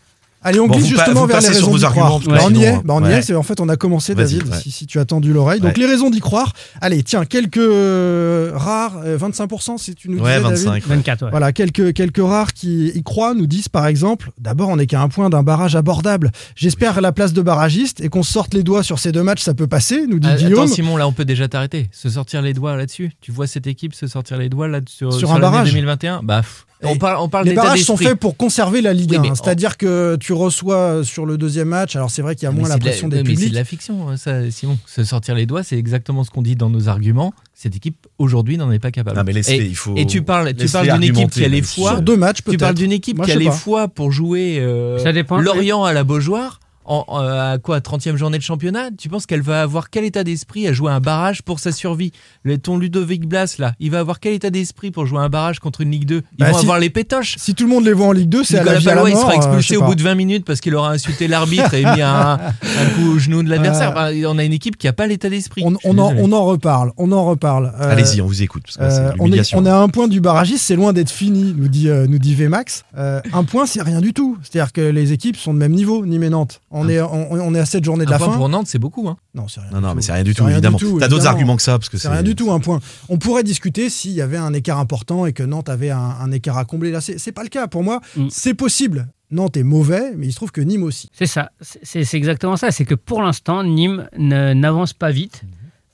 Speaker 4: Allez, on
Speaker 6: Bon,
Speaker 4: glisse justement vers les raisons d'y croire.
Speaker 6: parce que
Speaker 4: Bah, on y est, bah, on y est. En fait, on a commencé,
Speaker 6: Vas-y,
Speaker 4: David,
Speaker 6: ouais.
Speaker 4: si, si tu as tendu l'oreille. Donc,
Speaker 6: Ouais.
Speaker 4: les raisons d'y croire. Allez, tiens, quelques euh, rares, euh, 25%, si tu nous
Speaker 6: Ouais,
Speaker 4: disais, David.
Speaker 6: 25.
Speaker 5: 24, ouais.
Speaker 4: Voilà, quelques, quelques rares qui y croient nous disent par exemple, d'abord on n'est qu'à un point d'un barrage abordable. J'espère la place de barragiste et qu'on se sorte les doigts sur ces deux matchs, ça peut passer, nous dit
Speaker 8: Ah,
Speaker 4: Guillaume.
Speaker 8: Attends Simon, là on peut déjà t'arrêter. Se sortir les doigts là-dessus. Tu vois cette équipe se sortir les doigts là sur,
Speaker 4: Sur
Speaker 8: sur
Speaker 4: un barrage.
Speaker 8: 2021 Bah, pff, on parle, on parle
Speaker 4: les barrages sont faits pour conserver la Ligue
Speaker 8: Oui,
Speaker 4: 1.
Speaker 8: mais en-
Speaker 4: C'est-à-dire que tu reçois sur le deuxième match, alors c'est vrai qu'il y a
Speaker 8: Mais
Speaker 4: moins la
Speaker 8: de la-
Speaker 4: pression
Speaker 8: ouais,
Speaker 4: des
Speaker 8: mais c'est
Speaker 4: publics.
Speaker 8: de la fiction, hein, ça, Simon. Se sortir les doigts, c'est exactement ce qu'on dit dans nos arguments. Cette équipe aujourd'hui n'en est pas capable.
Speaker 6: Ah, mais laisse-les,
Speaker 8: et,
Speaker 6: il faut-
Speaker 8: et tu parles, tu parles d'une équipe qui a les fois.
Speaker 4: Sur deux matchs
Speaker 8: Tu parles d'une équipe
Speaker 4: Moi,
Speaker 8: qui a les fois pour jouer euh,
Speaker 5: Ça dépend.
Speaker 8: Lorient à la Beaujoire. En, en- à quoi 30e journée de championnat? Tu penses qu'elle va avoir quel état d'esprit à jouer un barrage pour sa survie? Le, Ton Ludovic Blas, là, il va avoir quel état d'esprit pour jouer un barrage contre une Ligue 2 Ils
Speaker 4: Bah,
Speaker 8: vont
Speaker 4: si-
Speaker 8: avoir les pétoches.
Speaker 4: Si tout le monde les voit en Ligue 2, c'est à la vie à la
Speaker 8: Palois, il
Speaker 4: mort.
Speaker 8: sera
Speaker 4: euh,
Speaker 8: expulsé au bout de 20 minutes parce qu'il aura insulté l'arbitre et mis un, un coup au genou de l'adversaire.
Speaker 4: Euh,
Speaker 8: Enfin, on a une équipe qui n'a pas l'état d'esprit.
Speaker 4: On, en,
Speaker 8: désolé.
Speaker 4: on en reparle, on en reparle. Euh,
Speaker 6: Allez-y, on vous écoute. Parce que
Speaker 4: Euh, on, est,
Speaker 6: l'humiliation.
Speaker 4: on est à un point du barragiste, c'est loin d'être fini, nous dit, euh, nous dit Vmax. Euh, un point, c'est rien du tout. C'est-à-dire que les équipes sont de même niveau, Nîmes et Nantes. On, est, on, on est à 7 journées de
Speaker 8: Un
Speaker 4: la
Speaker 8: point
Speaker 4: fin.
Speaker 8: pour Nantes, c'est beaucoup. Hein.
Speaker 4: Non, c'est rien
Speaker 6: Non,
Speaker 4: du
Speaker 6: non,
Speaker 4: tout.
Speaker 6: mais c'est rien du tout,
Speaker 4: rien
Speaker 6: évidemment.
Speaker 4: tout,
Speaker 6: T'as d'autres arguments que ça, parce que
Speaker 4: C'est rien du tout, un point. On pourrait discuter s'il y avait un écart important et que Nantes avait un, un écart à combler. Là, c'est c'est pas le cas. Pour moi,
Speaker 5: Mm.
Speaker 4: c'est possible. Nantes est mauvais, mais il se trouve que Nîmes aussi.
Speaker 5: C'est ça, c'est c'est exactement ça. C'est que pour l'instant, Nîmes n'avance pas vite.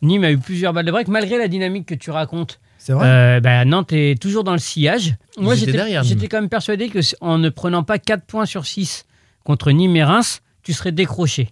Speaker 5: Nîmes a eu plusieurs balles de break, malgré la dynamique que tu racontes.
Speaker 4: C'est vrai.
Speaker 5: Euh, bah, Nantes est toujours dans le sillage. Moi, j'étais
Speaker 8: derrière, Nîmes.
Speaker 5: j'étais quand même persuadé que en ne prenant pas 4 points sur 6 contre Nîmes et Reims, tu serais décroché.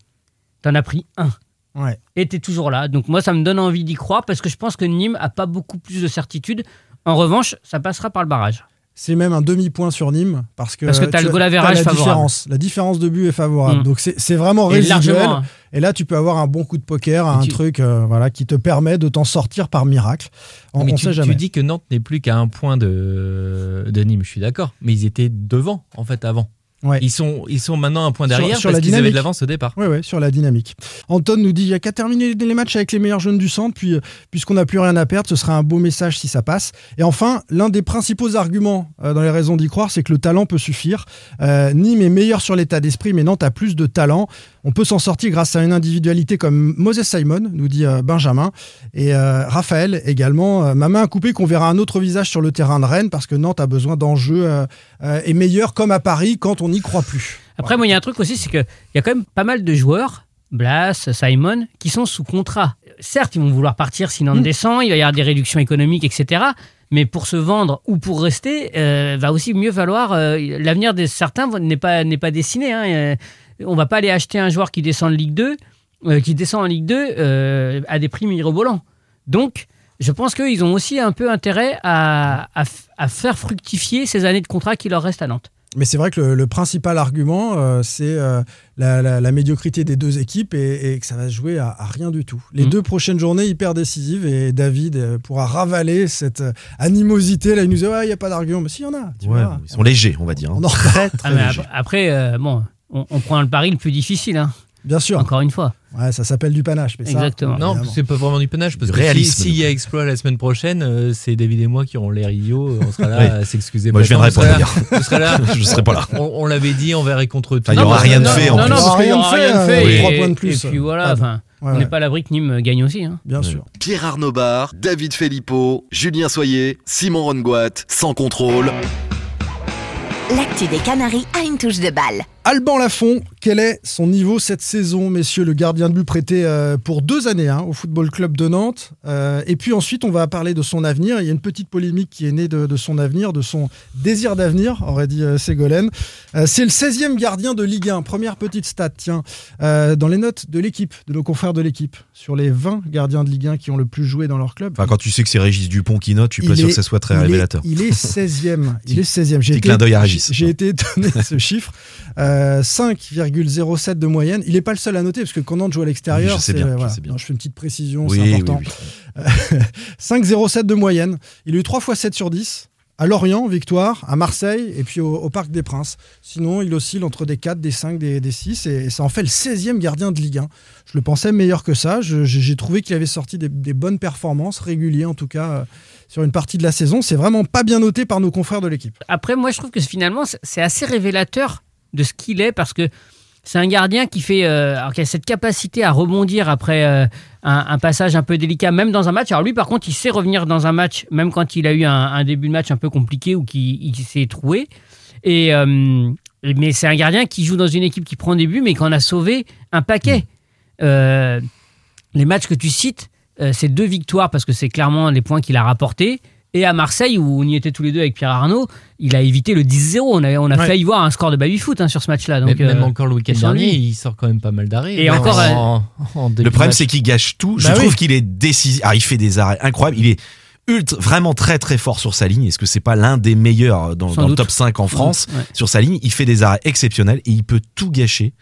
Speaker 5: T'en as pris un.
Speaker 4: Ouais.
Speaker 5: Et t'es toujours là. Donc moi, ça me donne envie d'y croire parce que je pense que Nîmes a pas beaucoup plus de certitude. En revanche, ça passera par le barrage.
Speaker 4: C'est même un demi-point sur Nîmes parce que,
Speaker 5: Parce que t'as
Speaker 4: tu
Speaker 5: le
Speaker 4: as-
Speaker 5: goal
Speaker 4: la
Speaker 5: favorable.
Speaker 4: différence. La différence de but est favorable.
Speaker 5: Mm.
Speaker 4: Donc c'est vraiment
Speaker 5: Et
Speaker 4: résiduel.
Speaker 5: hein.
Speaker 4: Et là, tu peux avoir un bon coup de poker, un
Speaker 8: tu-
Speaker 4: truc euh, voilà, qui te permet de t'en sortir par miracle. On
Speaker 8: Mais
Speaker 4: ne
Speaker 8: tu,
Speaker 4: sait jamais.
Speaker 8: tu dis que Nantes n'est plus qu'à un point de, de Nîmes, je suis d'accord. Mais ils étaient devant, en fait, avant.
Speaker 4: Ouais.
Speaker 8: Ils, sont, ils sont maintenant un point
Speaker 4: Sur-
Speaker 8: derrière
Speaker 4: sur
Speaker 8: parce
Speaker 4: la
Speaker 8: qu'ils avaient de l'avance au départ.
Speaker 4: Oui, oui, sur la dynamique. Anton nous dit il n'y a qu'à terminer les matchs avec les meilleurs jeunes du centre, puis euh, puisqu'on n'a plus rien à perdre, ce sera un beau message si ça passe. Et enfin, l'un des principaux arguments euh, dans les raisons d'y croire, c'est que le talent peut suffire. Euh, Nîmes est meilleur sur l'état d'esprit, mais Nantes a plus de talent. On peut s'en sortir grâce à une individualité comme Moses Simon, nous dit euh, Benjamin, et euh, Raphaël également. Euh, ma main a coupé qu'on verra un autre visage sur le terrain de Rennes parce que Nantes a besoin d'enjeux euh, et meilleur comme à Paris quand on n'y croit plus.
Speaker 5: Après, moi, il y a un truc aussi, c'est qu'il y a quand même pas mal de joueurs, Blas, Simon, qui sont sous contrat. Certes, ils vont vouloir partir si Nantes
Speaker 4: Mm.
Speaker 5: descend, il va y avoir des réductions économiques, etc. Mais pour se vendre ou pour rester, euh, va aussi mieux falloir. euh, L'avenir de certains n'est pas, n'est pas dessiné. Hein. On va pas aller acheter un joueur qui descend en Ligue 2, euh, qui descend en Ligue 2 euh, à des prix mirobolants. Donc, je pense qu'ils ont aussi un peu intérêt à, à faire fructifier ces années de contrat qui leur restent à Nantes.
Speaker 4: Mais c'est vrai que le, le principal argument, euh, c'est euh, la, la- la médiocrité des deux équipes et, et que ça va se jouer à, à rien du tout. Les
Speaker 5: Mm.
Speaker 4: deux prochaines journées hyper décisives et David euh, pourra ravaler cette animosité. Là, il nous dit Ouais, il n'y a pas d'argument. Mais si, il y en a. tu
Speaker 6: Ouais,
Speaker 4: verras.
Speaker 6: ils sont légers, on va dire. hein.
Speaker 4: On en
Speaker 6: Très, très
Speaker 5: Ah, mais
Speaker 6: légers.
Speaker 5: ap- après, euh, bon, on, on prend le pari le plus difficile, hein,
Speaker 4: Bien sûr.
Speaker 5: encore une fois.
Speaker 4: Ouais, ça s'appelle du panache. Mais ça,
Speaker 5: Exactement.
Speaker 8: Non,
Speaker 4: évidemment.
Speaker 8: c'est pas vraiment du panache parce
Speaker 6: Du
Speaker 8: que si-
Speaker 6: réalisme.
Speaker 8: s'il y a exploit la semaine prochaine, euh, c'est David et moi qui auront l'air idiots. On sera là
Speaker 6: Oui.
Speaker 8: à s'excuser.
Speaker 6: Moi, je viendrai pas
Speaker 8: là- on sera là.
Speaker 6: Je serai pas là.
Speaker 8: On, on l'avait dit envers et contre tout.
Speaker 6: Il y aura rien de fait,
Speaker 5: non,
Speaker 6: en
Speaker 5: non,
Speaker 6: plus.
Speaker 5: non, parce qu'il y aura rien de fait.
Speaker 4: Trois points de plus.
Speaker 5: Et puis voilà,
Speaker 4: Ah,
Speaker 5: enfin,
Speaker 4: ouais,
Speaker 5: on
Speaker 4: ouais.
Speaker 5: n'est pas à l'abri que Nîmes gagne aussi. hein.
Speaker 4: Bien sûr.
Speaker 3: Pierre Arnaud Bar, David Filippo, Julien Soyer, Simon Rongoat, sans contrôle.
Speaker 7: L'actu des Canaries a une touche de balle.
Speaker 4: Alban Lafont, quel est son niveau cette saison, messieurs, le gardien de but prêté euh, pour deux années hein, au Football Club de Nantes Euh, Et puis ensuite, on va parler de son avenir. Il y a une petite polémique qui est née de, de son avenir, de son désir d'avenir, aurait dit euh, Ségolène. C'est le 16e gardien de Ligue 1. Première petite stat, tiens. Dans les notes de l'équipe, de nos confrères de l'équipe, sur les 20 gardiens de Ligue 1 qui ont le plus joué dans leur club.
Speaker 6: Enfin, quand tu sais que c'est Régis Dupont qui note, je suis pas sûr que ça soit très
Speaker 4: il est-
Speaker 6: révélateur.
Speaker 4: Il est 16e. Il est 16e. J'ai
Speaker 6: clin d'œil à Régis.
Speaker 4: J'ai été étonné de ce chiffre. Euh, 5,07 de moyenne. Il n'est pas le seul à noter, parce que quand Nantes joue à l'extérieur,
Speaker 6: Oui, je sais
Speaker 4: c'est-
Speaker 6: bien, je
Speaker 4: fais une petite précision,
Speaker 6: Oui,
Speaker 4: c'est
Speaker 6: oui,
Speaker 4: important.
Speaker 6: oui.
Speaker 4: 5,07 de moyenne. Il a eu 3 fois 7 sur 10. À Lorient, victoire, à Marseille et puis au, au Parc des Princes. Sinon, il oscille entre des 4, des 5, des, des 6 et ça en fait le 16e gardien de Ligue 1. Je le pensais meilleur que ça. J'ai trouvé qu'il avait sorti des, des bonnes performances, régulières en tout cas, euh, sur une partie de la saison. C'est vraiment pas bien noté par nos confrères de l'équipe.
Speaker 5: Après, moi, je trouve que finalement, c'est- c'est assez révélateur de ce qu'il est parce que c'est un gardien qui fait, euh, alors qui a cette capacité à rebondir après euh, un, un passage un peu délicat, même dans un match. Alors lui, par contre, il sait revenir dans un match, même quand il a eu un, un début de match un peu compliqué ou qu'il il s'est troué. Et euh, mais c'est un gardien qui joue dans une équipe qui prend des buts, mais qui en a sauvé un paquet. Euh, les matchs que tu cites, c'est deux victoires parce que c'est clairement les points qu'il a rapportés. Et à Marseille, où on y était tous les deux avec Pierre Arnaud, il a évité le 10-0. On a, on a
Speaker 4: Ouais.
Speaker 5: failli voir un score de baby-foot hein, sur ce match-là. Donc,
Speaker 8: même, même
Speaker 5: euh,
Speaker 8: encore le week-end dernier,
Speaker 5: lui.
Speaker 8: il sort quand même pas mal d'arrêts.
Speaker 5: Et
Speaker 8: là,
Speaker 5: encore,
Speaker 8: en- en début
Speaker 6: Le problème, c'est qu'il gâche tout. Je
Speaker 4: Bah
Speaker 6: trouve qu'il est décisif. Ah, il fait des arrêts incroyables. Il est ultra, vraiment très très fort sur sa ligne. Est-ce que c'est pas l'un des meilleurs dans, le top 5 en France?
Speaker 5: Ouais.
Speaker 6: Sur sa ligne, il fait des arrêts exceptionnels et il peut tout gâcher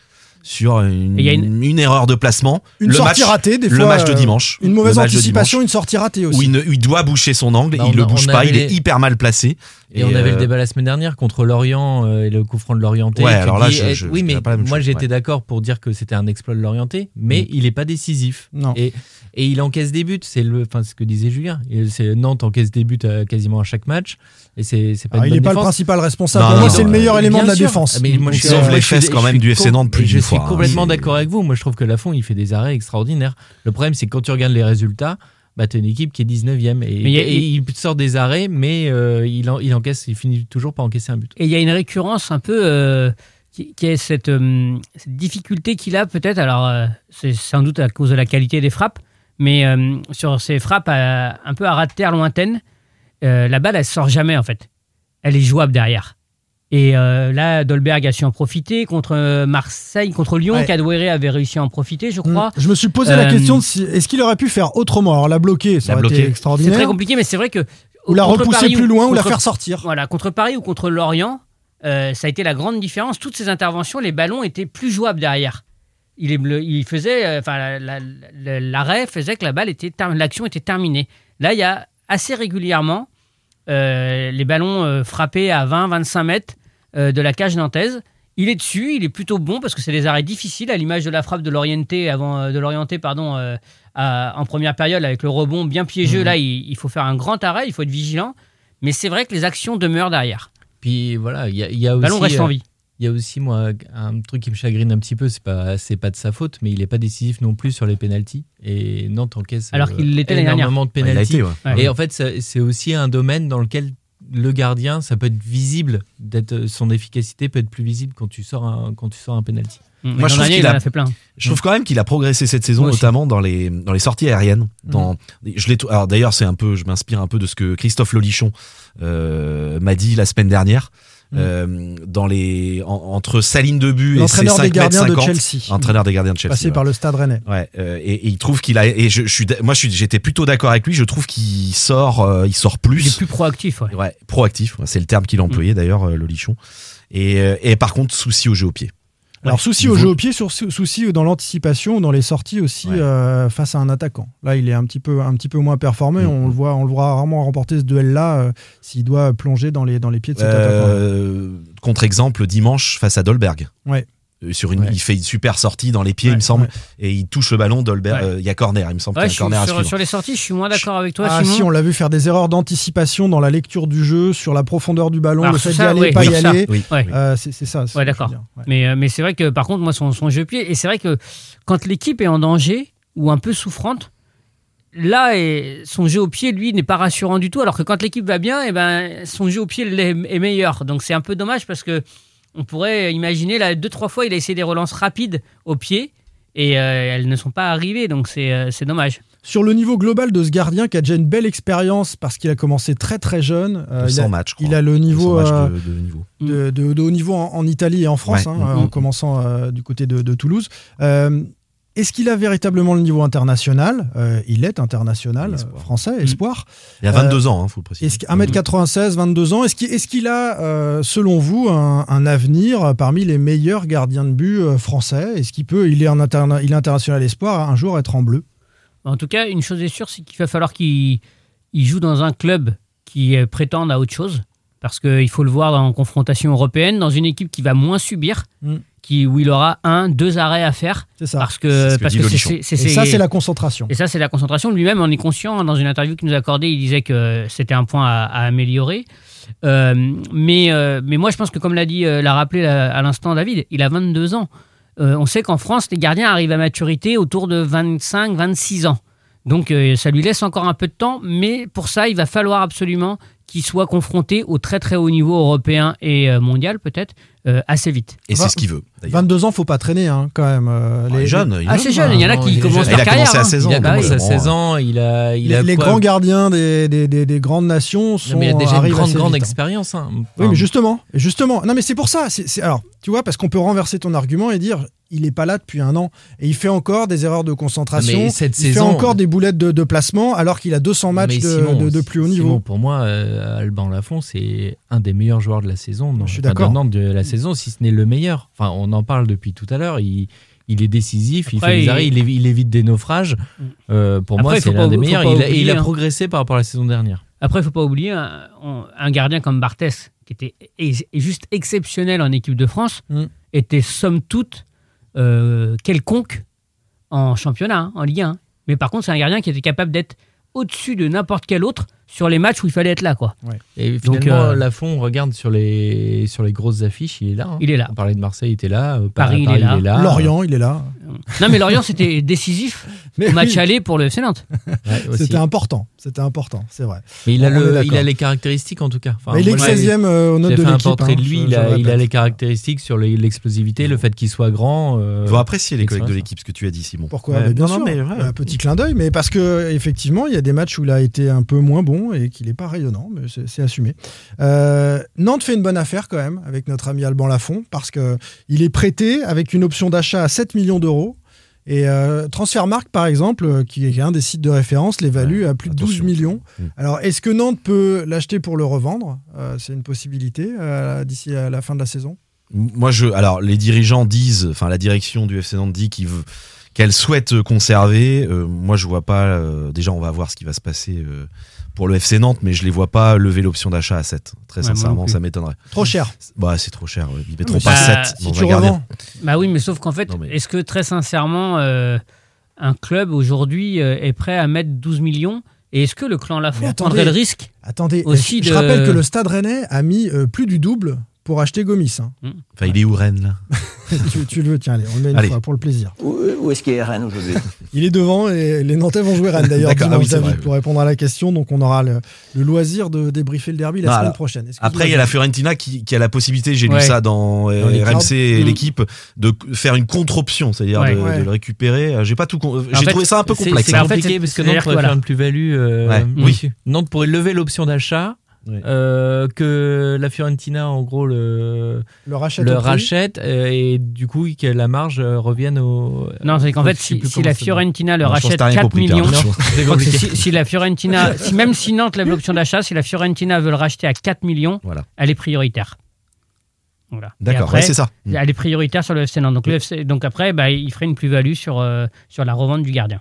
Speaker 6: sur une,
Speaker 5: y a une-
Speaker 6: une erreur de placement.
Speaker 4: Une
Speaker 6: le
Speaker 4: sortie
Speaker 6: match,
Speaker 4: ratée, des
Speaker 6: le
Speaker 4: fois.
Speaker 6: match de
Speaker 4: euh,
Speaker 6: dimanche.
Speaker 4: Une mauvaise
Speaker 6: Le
Speaker 4: anticipation,
Speaker 6: dimanche,
Speaker 4: une sortie ratée aussi.
Speaker 6: Où il, ne- il doit boucher son angle,
Speaker 8: Bah,
Speaker 6: il
Speaker 8: on
Speaker 6: le bouge pas, il est
Speaker 8: les-
Speaker 6: hyper mal placé.
Speaker 8: Et, on avait
Speaker 6: euh,
Speaker 8: le débat la semaine dernière contre Lorient euh, et le coup franc de Lorienté.
Speaker 6: Ouais, alors là,
Speaker 8: dis,
Speaker 6: je-
Speaker 8: eh,
Speaker 6: je-
Speaker 8: oui,
Speaker 6: je
Speaker 8: mais
Speaker 6: dirais pas la même
Speaker 8: moi j'étais
Speaker 6: ouais.
Speaker 8: d'accord pour dire que c'était un exploit de Lorienté, mais
Speaker 6: Mm.
Speaker 8: il est pas décisif.
Speaker 4: Non.
Speaker 8: Et, et il encaisse des buts, c'est le, enfin ce que disait Julien. Nantes encaisse des buts à quasiment à chaque match, et c'est c'est pas
Speaker 4: Alors,
Speaker 8: une
Speaker 4: il n'est pas le principal responsable.
Speaker 6: Non,
Speaker 4: Pour moi,
Speaker 6: non,
Speaker 4: c'est le meilleur élément de la
Speaker 8: sûr.
Speaker 4: défense.
Speaker 8: Ah, mais moi, je
Speaker 6: les fesses quand même du FC Nantes plus
Speaker 8: Je
Speaker 6: d'une
Speaker 8: suis
Speaker 6: hein.
Speaker 8: complètement d'accord avec vous. Moi, je trouve que Lafont, il fait des arrêts extraordinaires. Le problème, c'est que quand tu regardes les résultats, bah, tu as une équipe qui est 19e. Et,
Speaker 5: Mais il y a-
Speaker 8: et il sort des arrêts, mais euh, il, en- il encaisse, il finit toujours par encaisser un but.
Speaker 5: Et il y a une récurrence un peu euh, qui, qui est cette, euh, cette difficulté qu'il a peut-être. Alors, euh, c'est sans doute à cause de la qualité des frappes, mais euh, sur ces frappes à- un peu à ras de terre lointaine, euh, la balle, elle sort jamais en fait. Elle est jouable derrière. Et euh, là, Dolberg a su en profiter contre euh, Marseille, contre Lyon.
Speaker 4: Ouais.
Speaker 5: Avait réussi à en profiter, je crois.
Speaker 4: Mm. Je me suis posé la question de si, est-ce qu'il aurait pu faire autrement? Alors la bloquer, ça
Speaker 6: La
Speaker 4: aurait été
Speaker 6: bloquer.
Speaker 5: C'est
Speaker 4: extraordinaire.
Speaker 5: très compliqué, mais c'est vrai que.
Speaker 4: Ou la repousser
Speaker 5: Paris
Speaker 4: plus loin ou la faire sortir.
Speaker 5: Voilà, contre Paris ou contre Lorient, euh, ça a été la grande différence. Toutes ces interventions, les ballons étaient plus jouables derrière. Il, est bleu- il faisait, enfin, la- la- la- l'arrêt faisait que la balle était, l'action était terminée. Là, il y a assez régulièrement les ballons euh, frappés à 20-25 mètres euh, de la cage nantaise. Il est dessus, il est plutôt bon parce que c'est des arrêts difficiles, à l'image de la frappe de l'orienté avant euh, de l'orienté pardon euh, à- en première période avec le rebond bien piégeux. Là, il, il faut faire un grand arrêt, il faut être vigilant. Mais c'est vrai que les actions demeurent derrière.
Speaker 8: Puis voilà, il y y a aussi.
Speaker 5: ballon reste en
Speaker 8: euh,
Speaker 5: vie.
Speaker 8: Il y a aussi, moi, un truc qui me chagrine un petit peu, c'est pas, c'est pas de sa faute, mais il n'est pas décisif non plus sur les pénalties. Et Nantes encaisse
Speaker 5: Alors
Speaker 8: euh,
Speaker 5: qu'il l'était l'année dernière.
Speaker 8: énormément de pénalties.
Speaker 6: été, ouais.
Speaker 5: Ouais.
Speaker 8: Et en fait, c'est aussi un domaine dans lequel le gardien, ça peut être visible, d'être, son efficacité peut être plus visible quand tu sors un, quand tu sors un penalty.
Speaker 5: Moi,
Speaker 6: je trouve
Speaker 5: il
Speaker 6: a-
Speaker 5: a fait plein.
Speaker 6: Je trouve quand même qu'il a progressé cette saison, notamment dans les dans les sorties aériennes. Dans, je l'ai. Alors d'ailleurs, c'est un peu, je m'inspire un peu de ce que Christophe Lolichon euh, m'a dit la semaine dernière. Euh, dans les en- entre sa ligne de but et ses
Speaker 4: L'entraîneur
Speaker 6: 5
Speaker 4: des gardiens
Speaker 6: mètres
Speaker 4: de
Speaker 6: 50,
Speaker 4: Chelsea.
Speaker 6: entraîneur des gardiens de Chelsea.
Speaker 4: Passé
Speaker 6: ouais.
Speaker 4: par le Stade Rennais.
Speaker 6: Ouais, euh, et, et il trouve qu'il a et je, je suis moi je suis j'étais plutôt d'accord avec lui. Je trouve qu'il sort euh, il sort plus.
Speaker 5: Il est plus proactif. Ouais.
Speaker 6: Ouais, proactif, c'est le terme qu'il a employé d'ailleurs, euh, le lichon. Et, euh, et par contre, souci au jeu au pied.
Speaker 4: Alors, souci au jeu au pied, sur- souci dans l'anticipation, dans les sorties aussi euh, face à un attaquant. Là, il est un petit peu, un petit peu moins performé.
Speaker 6: Mhm.
Speaker 4: On, le voit, on le voit rarement remporter ce duel-là euh, s'il doit plonger dans les, dans les pieds de cet attaquant.
Speaker 6: Euh, Contre-exemple, dimanche face à Dolberg.
Speaker 4: Ouais.
Speaker 6: Euh, Sur une,
Speaker 8: Ouais.
Speaker 6: Il fait une super sortie dans les pieds,
Speaker 4: Ouais,
Speaker 6: il me semble,
Speaker 4: ouais.
Speaker 6: et il touche le ballon. Dolberg,
Speaker 5: Ouais.
Speaker 6: euh, il y a corner, il me semble qu'il y a corner à
Speaker 5: sur,
Speaker 6: suivre.
Speaker 5: sur les sorties, je suis moins d'accord avec toi,
Speaker 4: Ah
Speaker 5: Simon.
Speaker 4: si, on l'a vu faire des erreurs d'anticipation dans la lecture du jeu, sur la profondeur du ballon,
Speaker 5: Alors,
Speaker 4: le fait d'y aller, pas y
Speaker 5: ça.
Speaker 4: aller.
Speaker 6: Oui.
Speaker 4: Euh, c'est ça.
Speaker 5: Ouais, d'accord. Mais, mais c'est vrai que par contre, moi, son, son jeu pied, et c'est vrai que quand l'équipe est en danger ou un peu souffrante, là, et son jeu au pied, lui, n'est pas rassurant du tout. Alors que quand l'équipe va bien, et ben, son jeu au pied est meilleur. Donc c'est un peu dommage parce que on pourrait imaginer, là, deux, trois fois, il a essayé des relances rapides au pied et euh, elles ne sont pas arrivées. Donc c'est euh, c'est dommage.
Speaker 4: Sur le niveau global de ce gardien qui a déjà une belle expérience parce qu'il a commencé très très jeune, euh, il,
Speaker 6: 200
Speaker 4: a,
Speaker 6: matchs,
Speaker 4: il a le niveau,
Speaker 6: 200 matchs
Speaker 4: euh,
Speaker 6: de, de niveau.
Speaker 4: de, de- de haut niveau en, en Italie et en France,
Speaker 6: Ouais.
Speaker 4: hein, en commençant euh, du côté de, de Toulouse. Euh, Est-ce qu'il a véritablement le niveau international? Euh, Il est international,
Speaker 6: espoir.
Speaker 4: euh, français, espoir.
Speaker 6: Il a 22 ans, il faut le préciser.
Speaker 4: Est-ce qu'- 1m96, 22 ans. Est-ce qu'il qu'il a, euh, selon vous, un, un avenir parmi les meilleurs gardiens de but euh, français? Est-ce qu'il peut, il est, en interna- il est international espoir, un jour être en bleu?
Speaker 5: En tout cas, une chose est sûre, c'est qu'il va falloir qu'il il joue dans un club qui euh, prétende à autre chose. Parce qu'il faut le voir en confrontation européenne, dans une équipe qui va moins subir,
Speaker 4: Mm.
Speaker 5: Qui, où il aura un, deux arrêts à faire.
Speaker 4: C'est ça.
Speaker 5: Parce que
Speaker 6: ce que
Speaker 5: parce
Speaker 6: dit
Speaker 5: que
Speaker 6: Lolichon.
Speaker 5: c'est- c'est-
Speaker 4: Et ça, c'est la concentration.
Speaker 5: et ça, c'est la concentration. Lui-même en est conscient. Dans une interview qu'il nous a accordée, il disait que c'était un point à, à améliorer. Euh, mais, euh, mais moi, je pense que, comme l'a dit, euh, l'a rappelé à l'instant David, il a 22 ans. Euh, on sait qu'en France, les gardiens arrivent à maturité autour de 25-26 ans. Donc, euh, ça lui laisse encore un peu de temps. Mais pour ça, il va falloir absolument qu'il soit confronté au très très haut niveau européen et mondial, peut-être, assez vite.
Speaker 6: Et c'est ce qu'il veut. d'ailleurs.
Speaker 4: 22 ans, faut pas traîner hein, quand même. euh,
Speaker 6: Ah, il est jeune, il est
Speaker 5: Ah, c'est
Speaker 6: jeune.
Speaker 5: jeune, il y en a qui commencent leur
Speaker 6: Il a
Speaker 5: carrière.
Speaker 6: commencé à
Speaker 5: hein.
Speaker 6: 16 ans.
Speaker 8: Il a
Speaker 6: Bah
Speaker 8: commencé à
Speaker 6: bon,
Speaker 8: 16 ans, il a, il
Speaker 4: les,
Speaker 8: a
Speaker 4: les grands gardiens des, des- des- des grandes nations sont
Speaker 8: Non, mais il a déjà une grande,
Speaker 4: assez
Speaker 8: grande
Speaker 4: vite, hein.
Speaker 8: expérience. hein.
Speaker 4: Oui, mais justement, justement. Non, mais c'est pour ça. c'est alors, tu vois, parce qu'on peut renverser ton argument et dire, il est pas là depuis un an et il fait encore des erreurs de concentration.
Speaker 8: Mais cette
Speaker 4: il fait encore des boulettes de, de placement alors qu'il a 200 matchs de,
Speaker 8: Simon,
Speaker 4: de- de plus haut niveau.
Speaker 8: Simon, pour moi, euh, Alban Lafont, c'est un des meilleurs joueurs de la saison. non,
Speaker 4: Je suis d'accord.
Speaker 8: de la saison, si ce n'est le meilleur. Enfin, on en parle depuis tout à l'heure. Il, il est décisif, il
Speaker 5: Après,
Speaker 8: fait des
Speaker 5: il-
Speaker 8: arrêts, il, évi- il évite des naufrages. Euh, pour
Speaker 5: Après,
Speaker 8: moi, c'est l'un des meilleurs. Il a,
Speaker 5: oublier,
Speaker 8: il a
Speaker 5: hein.
Speaker 8: progressé par rapport à la saison dernière.
Speaker 5: Après, il faut pas oublier un, on- un gardien comme Barthès, qui était juste exceptionnel en équipe de France,
Speaker 4: Mm.
Speaker 5: était somme toute euh, quelconque en championnat, hein, en Ligue 1. Mais par contre, c'est un gardien qui était capable d'être au-dessus de n'importe quel autre sur les matchs où il fallait être là. Quoi.
Speaker 8: Et
Speaker 5: Donc,
Speaker 8: finalement,
Speaker 5: euh,
Speaker 8: Lafont, on regarde sur les, sur les grosses affiches, il est là. hein.
Speaker 5: Il est là.
Speaker 8: On parlait de Marseille, il était là. euh,
Speaker 5: Paris, il est là.
Speaker 4: Lorient, il est là.
Speaker 5: Non, mais Lorient, c'était décisif
Speaker 4: Mais
Speaker 5: au match
Speaker 4: oui,
Speaker 5: aller pour le FC Nantes.
Speaker 8: Ouais.
Speaker 4: C'était important. C'était important, c'est vrai.
Speaker 8: Mais il a, le, il a les caractéristiques en tout cas. Enfin,
Speaker 4: Mais il est
Speaker 8: moi,
Speaker 4: que
Speaker 8: j'ai-
Speaker 4: 16e euh, au note de
Speaker 8: un
Speaker 4: l'équipe.
Speaker 8: portrait
Speaker 4: hein,
Speaker 8: de lui,
Speaker 4: je-
Speaker 8: il, a, il les caractéristiques sur l'explosivité, le fait qu'il soit grand. euh,
Speaker 6: Il faut apprécier les collègues de l'équipe, ce que tu as dit, Simon.
Speaker 4: Pourquoi
Speaker 8: Ouais.
Speaker 4: Mais Bien
Speaker 6: Non,
Speaker 4: sûr.
Speaker 6: non, mais ouais.
Speaker 4: Un petit clin d'œil, mais parce que effectivement, il y a des matchs où il a été un peu moins bon et qu'il n'est pas rayonnant, mais c'est assumé. Euh, Nantes fait une bonne affaire quand même avec notre ami Alban Lafont parce que il est prêté avec une option d'achat à 7 millions d'euros. Et euh, Transfermarkt, par exemple, euh, qui est un des sites de référence, l'évalue
Speaker 6: Ouais,
Speaker 4: à plus de 12
Speaker 6: attention.
Speaker 4: millions.
Speaker 6: Mm.
Speaker 4: Alors, est-ce que Nantes peut l'acheter pour le revendre? Euh, C'est une possibilité d'ici à la fin de la saison?
Speaker 6: Moi, je, alors, les dirigeants disent, enfin, la direction du FC Nantes dit qu'il veut- qu'elle souhaite conserver. Euh, moi, je vois pas. euh, déjà, on va voir ce qui va se passer euh, pour le FC Nantes, mais je les vois pas lever l'option d'achat à 7. Très
Speaker 5: Ouais,
Speaker 6: sincèrement, ça m'étonnerait.
Speaker 4: Trop cher.
Speaker 6: Bah, c'est trop cher. ouais. Ils mettront
Speaker 4: mais
Speaker 6: pas
Speaker 5: si-
Speaker 6: 7
Speaker 4: Si
Speaker 6: dans
Speaker 4: tu
Speaker 6: un gardien.
Speaker 5: Bah oui, mais sauf qu'en fait,
Speaker 6: mais-
Speaker 5: est-ce que très sincèrement, euh, un club aujourd'hui euh, est prêt à mettre 12 millions? Et est-ce que le clan Lafont prendrait le risque
Speaker 4: attendez,
Speaker 5: Aussi
Speaker 4: je
Speaker 5: de-
Speaker 4: rappelle que le Stade Rennais a mis euh, plus du double pour acheter Gomis. hein.
Speaker 6: Enfin, il est où Rennes là
Speaker 4: tu, tu le veux, tiens, allez, on le met une
Speaker 6: Allez.
Speaker 4: fois pour le plaisir.
Speaker 1: Où, où est-ce qu'il est Rennes aujourd'hui?
Speaker 4: Il est devant et les Nantais vont jouer Rennes d'ailleurs
Speaker 6: D'accord, ah oui,
Speaker 4: pour répondre à la question. Donc on aura le, le loisir de débriefer le derby la
Speaker 6: Non,
Speaker 4: semaine
Speaker 6: alors,
Speaker 4: prochaine.
Speaker 6: Après, il y a la. Fiorentina qui, qui a la possibilité, j'ai
Speaker 5: Ouais.
Speaker 6: lu ça dans, euh,
Speaker 8: Dans les
Speaker 6: RMC et
Speaker 5: Mm.
Speaker 6: l'équipe, de faire une contre-option, c'est-à-dire
Speaker 5: Ouais.
Speaker 6: de,
Speaker 4: Ouais.
Speaker 6: de le récupérer. Euh, J'ai pas tout, con-
Speaker 5: En
Speaker 6: j'ai
Speaker 5: fait,
Speaker 6: trouvé ça un peu complexe.
Speaker 8: c'est
Speaker 5: En fait,
Speaker 8: compliqué parce que Nantes pourrait faire une plus-value. euh, oui. Nantes pourrait lever l'option d'achat.
Speaker 6: Ouais.
Speaker 8: euh, que la Fiorentina en gros le,
Speaker 4: le rachète.
Speaker 8: le euh, et du coup que la marge euh, revienne au
Speaker 5: Non, c'est qu'en fait, si, la. Fiorentina le
Speaker 6: Non,
Speaker 5: rachète
Speaker 6: t'as rien
Speaker 5: 4
Speaker 6: compris,
Speaker 5: millions.
Speaker 8: Non,
Speaker 5: si, si la Fiorentina, si même si Nantes lève l'option d'achat, si la Fiorentina veut le racheter à 4 millions,
Speaker 6: Voilà.
Speaker 5: elle est prioritaire. Voilà.
Speaker 6: D'accord,
Speaker 5: après,
Speaker 6: ouais, c'est ça.
Speaker 5: Elle est prioritaire sur le FC Nantes. Donc, le FC donc après, bah, il ferait une plus-value sur, euh, sur la revente du gardien.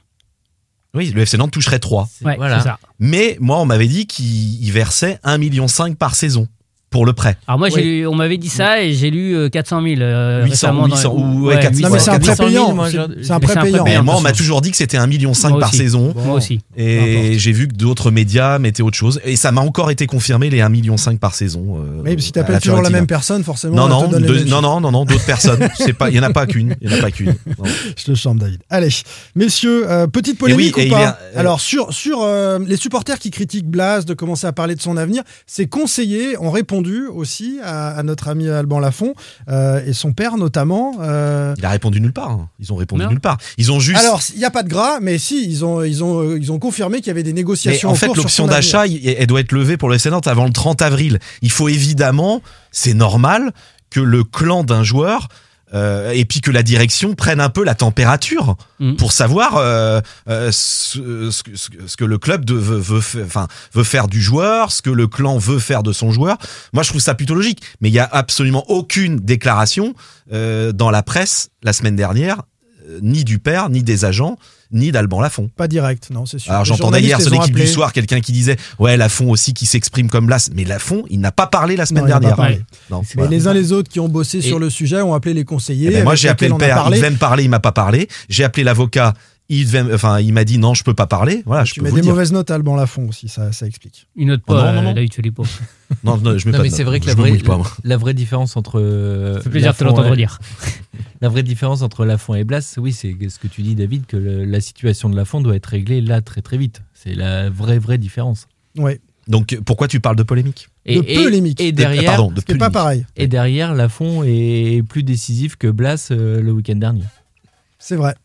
Speaker 6: Oui, le FC Nantes toucherait 3.
Speaker 5: Ouais,
Speaker 8: voilà.
Speaker 5: c'est ça.
Speaker 6: Mais moi, on m'avait dit qu'il il versait 1,5 million par saison pour le prêt.
Speaker 5: Alors moi, j'ai
Speaker 4: Oui.
Speaker 5: lu- on m'avait dit ça et j'ai lu euh, 400 000 euh,
Speaker 6: 800,
Speaker 5: récemment. dans-
Speaker 6: 800, ou- ouais, 400,
Speaker 4: Non, mais c'est un
Speaker 6: 400
Speaker 4: prêt
Speaker 8: 000,
Speaker 4: payant.
Speaker 8: moi,
Speaker 4: C'est- C'est un
Speaker 5: c'est
Speaker 4: prêt
Speaker 5: payant.
Speaker 6: Moi, on m'a toujours dit que c'était 1,5 million
Speaker 5: Moi
Speaker 6: par
Speaker 5: aussi.
Speaker 6: saison.
Speaker 5: Moi aussi.
Speaker 6: Et j'ai vu que d'autres médias mettaient autre chose. Et ça m'a encore été confirmé les 1,5 million par saison. euh,
Speaker 4: Mais si t'appelles toujours la même personne, forcément.
Speaker 6: Non, non, deux- non, non, non, non, d'autres personnes. C'est pas, il y en a pas qu'une. Il y en a pas qu'une.
Speaker 4: Je te chante, David. Allez, messieurs, euh, petite polémique ou pas
Speaker 6: euh,
Speaker 4: Alors, sur, sur euh, les supporters qui critiquent Blas de commencer à parler de son avenir, ses conseillers ont répondu aussi à, à notre ami Alban Lafont euh, et son père notamment. euh,
Speaker 6: Il a répondu nulle part. hein. Ils ont répondu
Speaker 5: Non.
Speaker 6: nulle part. Ils ont juste.
Speaker 4: Alors, il n'y a pas de gras, mais si, ils ont, ils ont, euh, ils ont confirmé qu'il y avait des
Speaker 6: Mais
Speaker 4: négociations
Speaker 6: en
Speaker 4: en
Speaker 6: fait, l'option d'achat, il- elle doit être levée pour le FC Nantes avant le 30 avril. Il faut évidemment, c'est normal, que le clan d'un joueur euh, et puis que la direction prenne un peu la température
Speaker 5: Mm.
Speaker 6: pour savoir euh, euh, ce, ce que- ce le club de- veut, veut, fa- enfin, veut faire du joueur, ce que le clan veut faire de son joueur. Moi, je trouve ça plutôt logique. Mais il y a absolument aucune déclaration euh, dans la presse la semaine dernière, ni du père, ni des agents, ni d'Alban Lafont.
Speaker 4: Pas direct, non, c'est sûr.
Speaker 6: Alors
Speaker 4: Les
Speaker 6: j'entendais hier
Speaker 4: les
Speaker 6: sur l'équipe du soir quelqu'un qui disait ouais Lafont aussi qui s'exprime comme Blas mais Lafont il n'a pas parlé la semaine
Speaker 4: Non, il n'a pas
Speaker 6: dernière. Non,
Speaker 4: Mais
Speaker 6: voilà.
Speaker 4: les uns les autres qui ont bossé
Speaker 8: Et-
Speaker 4: sur le sujet ont appelé les conseillers.
Speaker 6: Eh ben, moi j'ai appelé le père, il devait me parler, il m'a pas parlé. J'ai appelé l'avocat, il devait, enfin il m'a dit non je peux pas parler. Voilà je
Speaker 4: Tu
Speaker 6: peux
Speaker 4: mets
Speaker 6: vous
Speaker 4: des
Speaker 6: dire.
Speaker 4: mauvaises notes à Alban Lafont aussi, ça, ça explique.
Speaker 5: Une note
Speaker 6: Oh,
Speaker 5: pas,
Speaker 6: non, non,
Speaker 5: euh,
Speaker 6: non.
Speaker 5: David Filippo.
Speaker 6: Non, non je mets
Speaker 8: Non,
Speaker 6: pas
Speaker 8: mais
Speaker 6: de
Speaker 8: c'est vrai que
Speaker 6: Je
Speaker 8: la
Speaker 6: me
Speaker 8: vraie,
Speaker 6: pas,
Speaker 8: la vraie différence entre. euh,
Speaker 5: Ça fait plaisir de te l'entendre
Speaker 8: et-
Speaker 5: dire.
Speaker 8: La vraie différence entre Lafont et Blas, oui, c'est ce que tu dis, David, que le- la situation de Lafont doit être réglée là très très vite. C'est la vraie vraie différence.
Speaker 4: Ouais.
Speaker 6: Donc pourquoi tu parles de polémique
Speaker 8: Et,
Speaker 4: De polémique.
Speaker 8: Et
Speaker 6: De-
Speaker 8: derrière,
Speaker 6: pardon, de
Speaker 4: C'est pas
Speaker 6: polémique.
Speaker 4: pareil.
Speaker 8: et derrière, Lafont est plus décisif que Blas euh, le week-end dernier.
Speaker 4: C'est vrai.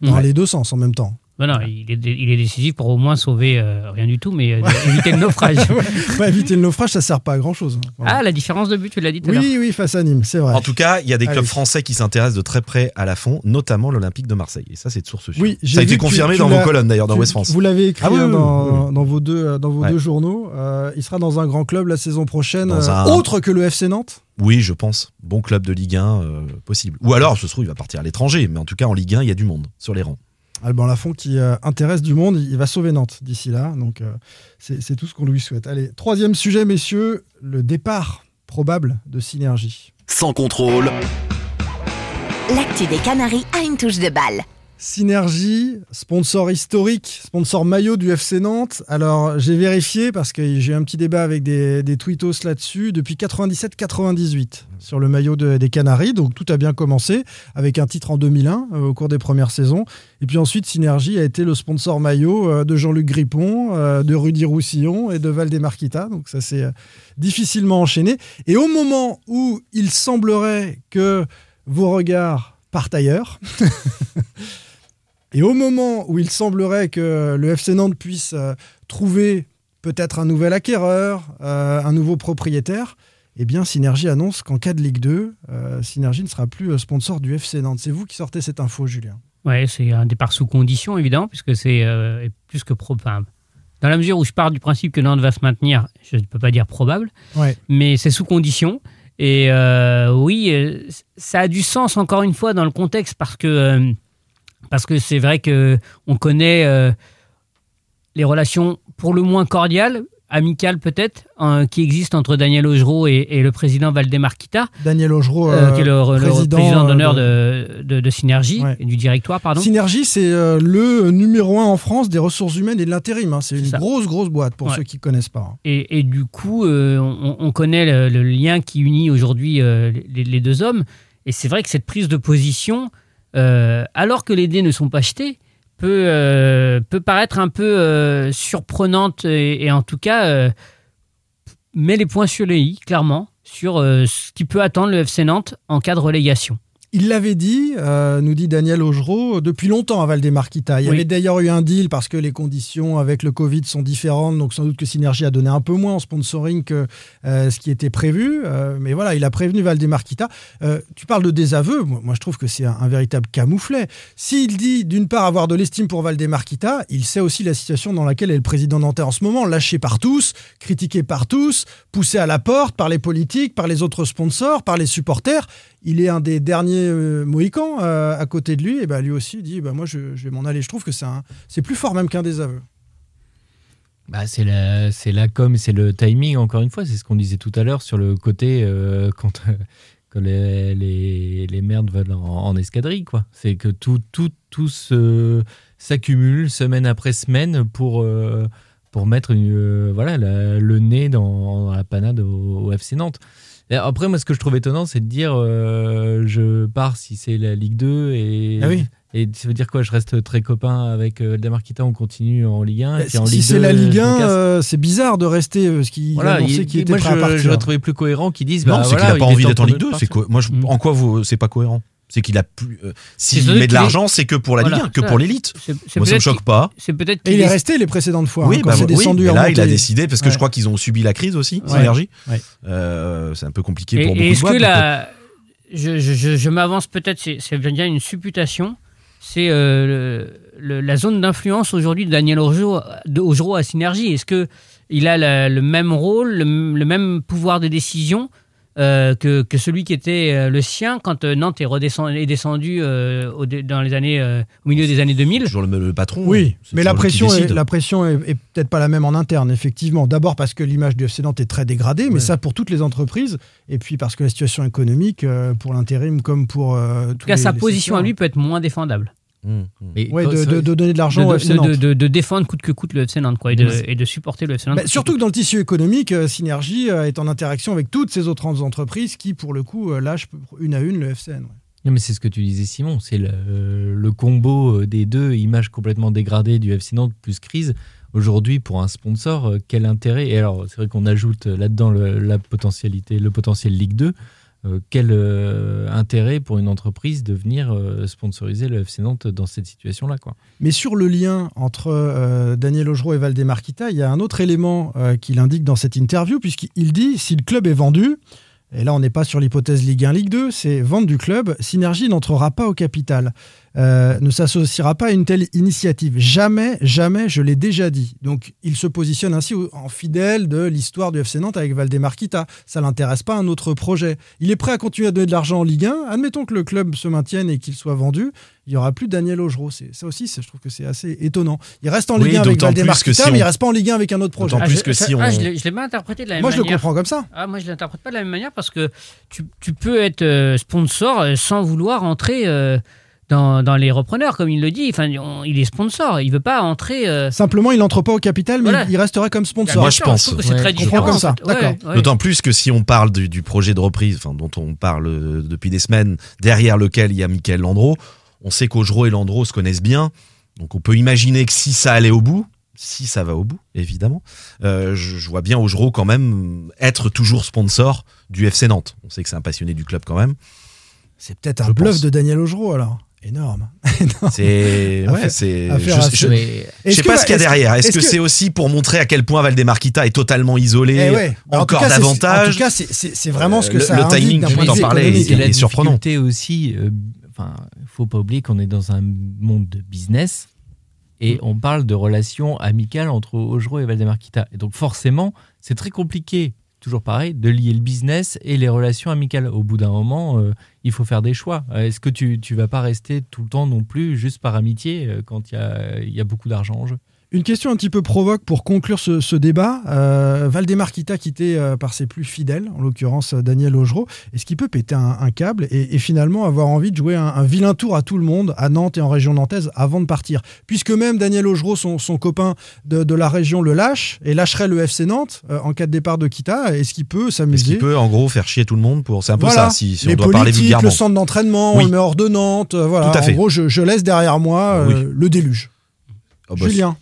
Speaker 4: Dans
Speaker 5: Ouais.
Speaker 4: les deux sens en même temps.
Speaker 5: Non, non, il est, il est décisif pour au moins sauver euh, rien du tout, mais euh, éviter le naufrage.
Speaker 4: Bah, éviter le naufrage, ça sert pas à grand chose.
Speaker 5: Ah, la différence de but, tu l'as dit tout à l'heure.
Speaker 4: oui, oui, face à Nîmes, c'est vrai.
Speaker 6: En tout cas, il y a des clubs
Speaker 4: Allez.
Speaker 6: français qui s'intéressent de très près à Lafont, notamment l'Olympique de Marseille. Et ça, c'est de source sûre.
Speaker 4: Oui, j'ai
Speaker 6: ça a été
Speaker 4: tu-
Speaker 6: confirmé
Speaker 4: tu
Speaker 6: dans vos colonnes d'ailleurs dans
Speaker 4: Tu-
Speaker 6: West France.
Speaker 4: Vous l'avez écrit
Speaker 6: Ah oui,
Speaker 4: hein,
Speaker 6: oui,
Speaker 4: dans,
Speaker 6: oui, oui.
Speaker 4: dans vos deux, euh, dans vos
Speaker 6: Ouais.
Speaker 4: deux journaux. Euh, il sera dans un grand club la saison prochaine,
Speaker 6: un-
Speaker 4: autre que le FC Nantes?
Speaker 6: Oui, je pense. Bon club de Ligue 1 euh, possible. Ou alors, ce se trouve, il va partir à l'étranger. Mais en tout cas, en Ligue 1, il y a du monde sur les rangs.
Speaker 4: Alban Lafont qui euh, intéresse du monde, il va sauver Nantes d'ici là. Donc euh, c'est c'est tout ce qu'on lui souhaite. Allez, troisième sujet, messieurs, le départ probable de Synergie.
Speaker 3: Sans contrôle,
Speaker 7: L'actu des Canaries a une touche de balle.
Speaker 4: Synergie, sponsor historique, sponsor maillot du FC Nantes. Alors j'ai vérifié parce que j'ai eu un petit débat avec des, tweetos là-dessus depuis 97-98 sur le maillot de- des Canaries. Donc tout a bien commencé avec un titre en 2001 euh, au cours des premières saisons. Et puis ensuite Synergie a été le sponsor maillot euh, de Jean-Luc Grippon, euh, de Rudy Roussillon et de Valdemarquita. Donc ça s'est difficilement enchaîné. Et au moment où il semblerait que vos regards partent ailleurs, et au moment où il semblerait que le FC Nantes puisse euh, trouver peut-être un nouvel acquéreur, euh, un nouveau propriétaire, eh bien Synergie annonce qu'en cas de Ligue 2, euh, Synergie ne sera plus euh, sponsor du FC Nantes. C'est vous qui sortez cette info, Julien.
Speaker 5: Ouais, c'est un départ sous condition, évidemment, puisque c'est euh, plus que probable. Dans la mesure où je pars du principe que Nantes va se maintenir, je ne peux pas dire probable,
Speaker 4: Ouais.
Speaker 5: mais c'est sous condition. Et euh, oui, ça a du sens encore une fois dans le contexte parce que parce que c'est vrai que on connaît euh, les relations pour le moins cordiales, amicales peut-être, hein, qui existent entre Daniel Augereau et, et le président Valdemarquita,
Speaker 4: Daniel Augereau,
Speaker 5: euh,
Speaker 4: euh,
Speaker 5: qui est le, le
Speaker 4: président,
Speaker 5: président,
Speaker 4: euh,
Speaker 5: d'honneur de, de, de Synergie
Speaker 4: Ouais.
Speaker 5: et du directoire, pardon.
Speaker 4: Synergie, c'est euh, le numéro un en France des ressources humaines et de l'intérim. hein. C'est une
Speaker 5: ça.
Speaker 4: grosse, grosse boîte pour
Speaker 5: Ouais.
Speaker 4: ceux qui ne connaissent pas. hein.
Speaker 5: Et, et du coup, euh, on, on connaît le, le lien qui unit aujourd'hui euh, les, les deux hommes. Et c'est vrai que cette prise de position, euh, alors que les dés ne sont pas jetés, peut, euh, paraître un peu euh, surprenante et, et en tout cas met les points sur les i, clairement, sur ce qui peut attendre le FC Nantes en cas de relégation.
Speaker 4: Il l'avait dit, euh, nous dit Daniel Augereau, depuis longtemps à Valdemarquita. Il y
Speaker 5: Oui.
Speaker 4: avait d'ailleurs eu un deal parce que les conditions avec le Covid sont différentes, donc sans doute que Synergie a donné un peu moins en sponsoring que euh, ce qui était prévu. Euh, mais voilà, il a prévenu Valdemarquita. Tu parles de désaveu, moi, moi, je trouve que c'est un, un véritable camouflet. S'il dit d'une part avoir de l'estime pour Valdemarquita, il sait aussi la situation dans laquelle est le président nantais en ce moment, lâché par tous, critiqué par tous, poussé à la porte par les politiques, par les autres sponsors, par les supporters. Il est un des derniers euh, Mohicans euh, à côté de lui, et ben lui aussi dit bah, Moi, je, vais m'en aller. Je trouve que c'est plus fort même qu'un désaveu.
Speaker 8: Bah, c'est la, c'est la com, c'est le timing, encore une fois. C'est ce qu'on disait tout à l'heure sur le côté euh, quand, quand les, les, merdes veulent en, escadrille. quoi. C'est que tout, tout, tout s'accumule semaine après semaine pour, euh, pour mettre voilà, le nez dans, la panade au FC Nantes. Après, moi, ce que je trouve étonnant, c'est de dire euh, je pars si c'est la Ligue 2 et.
Speaker 4: Ah oui.
Speaker 8: Et ça veut dire quoi Je reste très copain avec euh, Damarquita, on continue en Ligue 1. et puis
Speaker 4: si
Speaker 8: en
Speaker 4: si
Speaker 8: Ligue
Speaker 4: c'est
Speaker 8: 2,
Speaker 4: la Ligue
Speaker 8: je me
Speaker 4: 1,
Speaker 8: casse.
Speaker 4: euh, c'est bizarre de rester euh, ce qu'il
Speaker 8: Voilà, il-
Speaker 4: qu'il était
Speaker 8: moi,
Speaker 4: prêt à
Speaker 8: je,
Speaker 4: partir.
Speaker 8: j'aurais trouvé plus cohérent qu'ils disent
Speaker 6: Non,
Speaker 8: bah,
Speaker 6: c'est
Speaker 8: voilà,
Speaker 6: qu'il a pas
Speaker 8: il
Speaker 6: envie d'être en Ligue
Speaker 8: de
Speaker 6: 2. C'est
Speaker 8: partir.
Speaker 6: co- moi, je-
Speaker 5: Mm.
Speaker 6: en quoi vous, c'est pas cohérent? C'est qu'il a plus. euh, S'il met de
Speaker 5: est-
Speaker 6: l'argent, c'est que pour la Ligue
Speaker 5: Voilà,
Speaker 6: 1, que
Speaker 5: ça,
Speaker 6: pour l'élite. Moi, ça me choque pas.
Speaker 5: C'est peut-être
Speaker 4: il est
Speaker 5: est-
Speaker 4: resté les précédentes fois.
Speaker 6: Oui,
Speaker 4: hein, quand
Speaker 6: bah,
Speaker 4: c'est
Speaker 6: oui,
Speaker 4: descendu
Speaker 6: mais
Speaker 4: en
Speaker 6: là, il a décidé parce que
Speaker 4: Ouais.
Speaker 6: je crois qu'ils ont subi la crise aussi,
Speaker 4: Ouais. Ouais.
Speaker 6: Euh, c'est un peu compliqué
Speaker 5: Et,
Speaker 6: pour
Speaker 5: et
Speaker 6: beaucoup de
Speaker 5: est-ce que la, je, je, je, je m'avance peut-être, c'est c'est bien une supputation, c'est euh, la zone d'influence aujourd'hui de Daniel de Augereau à Synergie. Est-ce que il a la- le même rôle, le, le même pouvoir de décision euh, que, que celui qui était euh, le sien quand euh, Nantes est, redescendu, est descendu euh, au, dans les années, euh, au milieu des années 2000
Speaker 6: toujours le, le patron.
Speaker 4: Oui,
Speaker 6: c'est
Speaker 4: mais la pression, est, la pression est, est peut-être pas la même en interne, effectivement. D'abord parce que l'image du FC Nantes est très dégradée, mais
Speaker 6: Ouais.
Speaker 4: ça pour toutes les entreprises. Et puis parce que la situation économique, euh, pour l'intérim comme pour. euh,
Speaker 5: En tout cas, sa position à lui peut être moins défendable.
Speaker 6: Mmh, mmh.
Speaker 8: Mais
Speaker 4: Ouais,
Speaker 8: quand-
Speaker 4: de, donner de l'argent au
Speaker 5: de- de- de- de défendre coûte que coûte le FC Nantes quoi, et, de, et de supporter le FC Nantes.
Speaker 4: Bah,
Speaker 5: que
Speaker 4: surtout que dans le tissu économique, euh, Synergie euh, est en interaction avec toutes ces autres entreprises qui, pour le coup, euh, lâchent une à une le FCN. ouais.
Speaker 8: Non, mais c'est ce que tu disais, Simon. C'est le, le combo des deux, image complètement dégradée du FC Nantes plus crise. Aujourd'hui, pour un sponsor, euh, quel intérêt? Et alors, c'est vrai qu'on ajoute là-dedans le, la potentialité, le potentiel Ligue 2. Euh, quel euh, intérêt pour une entreprise de venir euh, sponsoriser le FC Nantes dans cette situation-là,
Speaker 4: Mais sur le lien entre Daniel Augereau et Valdemarquita, il y a un autre élément qu'il indique dans cette interview, puisqu'il dit si le club est vendu, et là on n'est pas sur l'hypothèse Ligue 1, Ligue 2, c'est vente du club, Synergie n'entrera pas au capital, euh, ne s'associera pas à une telle initiative. Jamais, jamais, je l'ai déjà dit. Donc il se positionne ainsi en fidèle de l'histoire du FC Nantes avec Valdemarquita. Ça l'intéresse pas un autre projet. Il est prêt à continuer à donner de l'argent en Ligue 1. Admettons que le club se maintienne et qu'il soit vendu il y aura plus Daniel Augereau. C'est- Ça aussi, c'est- je trouve que c'est assez étonnant. Il reste en
Speaker 6: Oui,
Speaker 4: Ligue 1 avec Valdemar
Speaker 6: que si
Speaker 4: mais il reste pas en Ligue 1 avec un autre projet.
Speaker 5: Ah,
Speaker 6: plus
Speaker 5: je-
Speaker 6: que si
Speaker 5: ah,
Speaker 6: on-
Speaker 5: je l'ai- je l'ai pas interprété de la même
Speaker 4: Moi, je le
Speaker 5: manière.
Speaker 4: comprends comme ça.
Speaker 5: Ah, moi, je l'interprète pas de la même manière parce que tu, tu peux être euh, sponsor euh, sans vouloir entrer euh, dans, dans les repreneurs, comme il le dit. Enfin, on- il est sponsor, il veut pas entrer. euh,
Speaker 4: Simplement, il n'entre pas au capital, mais
Speaker 5: Voilà.
Speaker 4: il resterait comme sponsor.
Speaker 6: Moi, je pense.
Speaker 5: c'est
Speaker 8: Ouais,
Speaker 5: très différent.
Speaker 4: comprends comme ça.
Speaker 5: Ouais,
Speaker 4: d'accord.
Speaker 5: ouais.
Speaker 6: D'autant plus que si on parle du, du projet de reprise, enfin, dont on parle euh, depuis des semaines, derrière lequel il y a Michael Landreau, on sait qu'Augereau et Landreau se connaissent bien. Donc on peut imaginer que si ça allait au bout, si ça va au bout, évidemment, euh, je, je vois bien Augereau quand même être toujours sponsor du FC Nantes. On sait que c'est un passionné du club quand même.
Speaker 4: C'est peut-être un
Speaker 6: Je
Speaker 4: bluff
Speaker 6: pense.
Speaker 4: de Daniel Augereau, alors. Énorme.
Speaker 6: C'est ouais, c'est. Je, je-.
Speaker 8: Mais
Speaker 6: sais
Speaker 4: que-
Speaker 6: pas ce qu'il y a derrière. Est-ce que,
Speaker 4: que-
Speaker 6: c'est aussi pour montrer à quel point Valdemarquita est totalement isolé,
Speaker 4: Eh ouais. Bah, en
Speaker 6: encore
Speaker 4: cas,
Speaker 6: davantage
Speaker 4: En tout cas, c'est- vraiment ce que
Speaker 6: Euh, le-
Speaker 4: ça
Speaker 6: le timing,
Speaker 4: d'un
Speaker 6: tu
Speaker 4: point de
Speaker 8: c'est la
Speaker 6: est surprenant.
Speaker 8: aussi. euh, Enfin, il faut pas oublier qu'on est dans un monde de business
Speaker 6: Mm.
Speaker 8: et on parle de relations amicales entre Augereau et Valdemarquita. Et donc forcément, c'est très compliqué, toujours pareil, de lier le business et les relations amicales. Au bout d'un moment, euh, il faut faire des choix. Euh, Est-ce que tu tu vas pas rester tout le temps non plus juste par amitié euh, quand il y a, y a beaucoup d'argent en jeu?
Speaker 4: Une question un petit peu provoque pour conclure ce, ce débat. Euh, Valdemarquita quitté euh, par ses plus fidèles, en l'occurrence euh, Daniel Augereau, est-ce qu'il peut péter un, un câble et, et finalement avoir envie de jouer un, un vilain tour à tout le monde, à Nantes et en région nantaise, avant de partir? Puisque même Daniel Augereau, son, son copain de, de la région, le lâche et lâcherait le FC Nantes euh, en cas de départ de Kita, est-ce qu'il peut
Speaker 6: Est-ce
Speaker 4: s'amuser
Speaker 6: qu'il peut en gros faire chier tout le monde pour C'est un peu
Speaker 4: Voilà.
Speaker 6: ça, si, si
Speaker 4: les
Speaker 6: on doit parler vulgairement.
Speaker 4: le centre d'entraînement,
Speaker 6: Oui.
Speaker 4: on le met hors de Nantes, euh, voilà.
Speaker 6: Tout à fait.
Speaker 4: En gros, je, je laisse derrière moi
Speaker 6: Oui.
Speaker 4: le déluge.
Speaker 6: Oh, bah,
Speaker 4: Julien.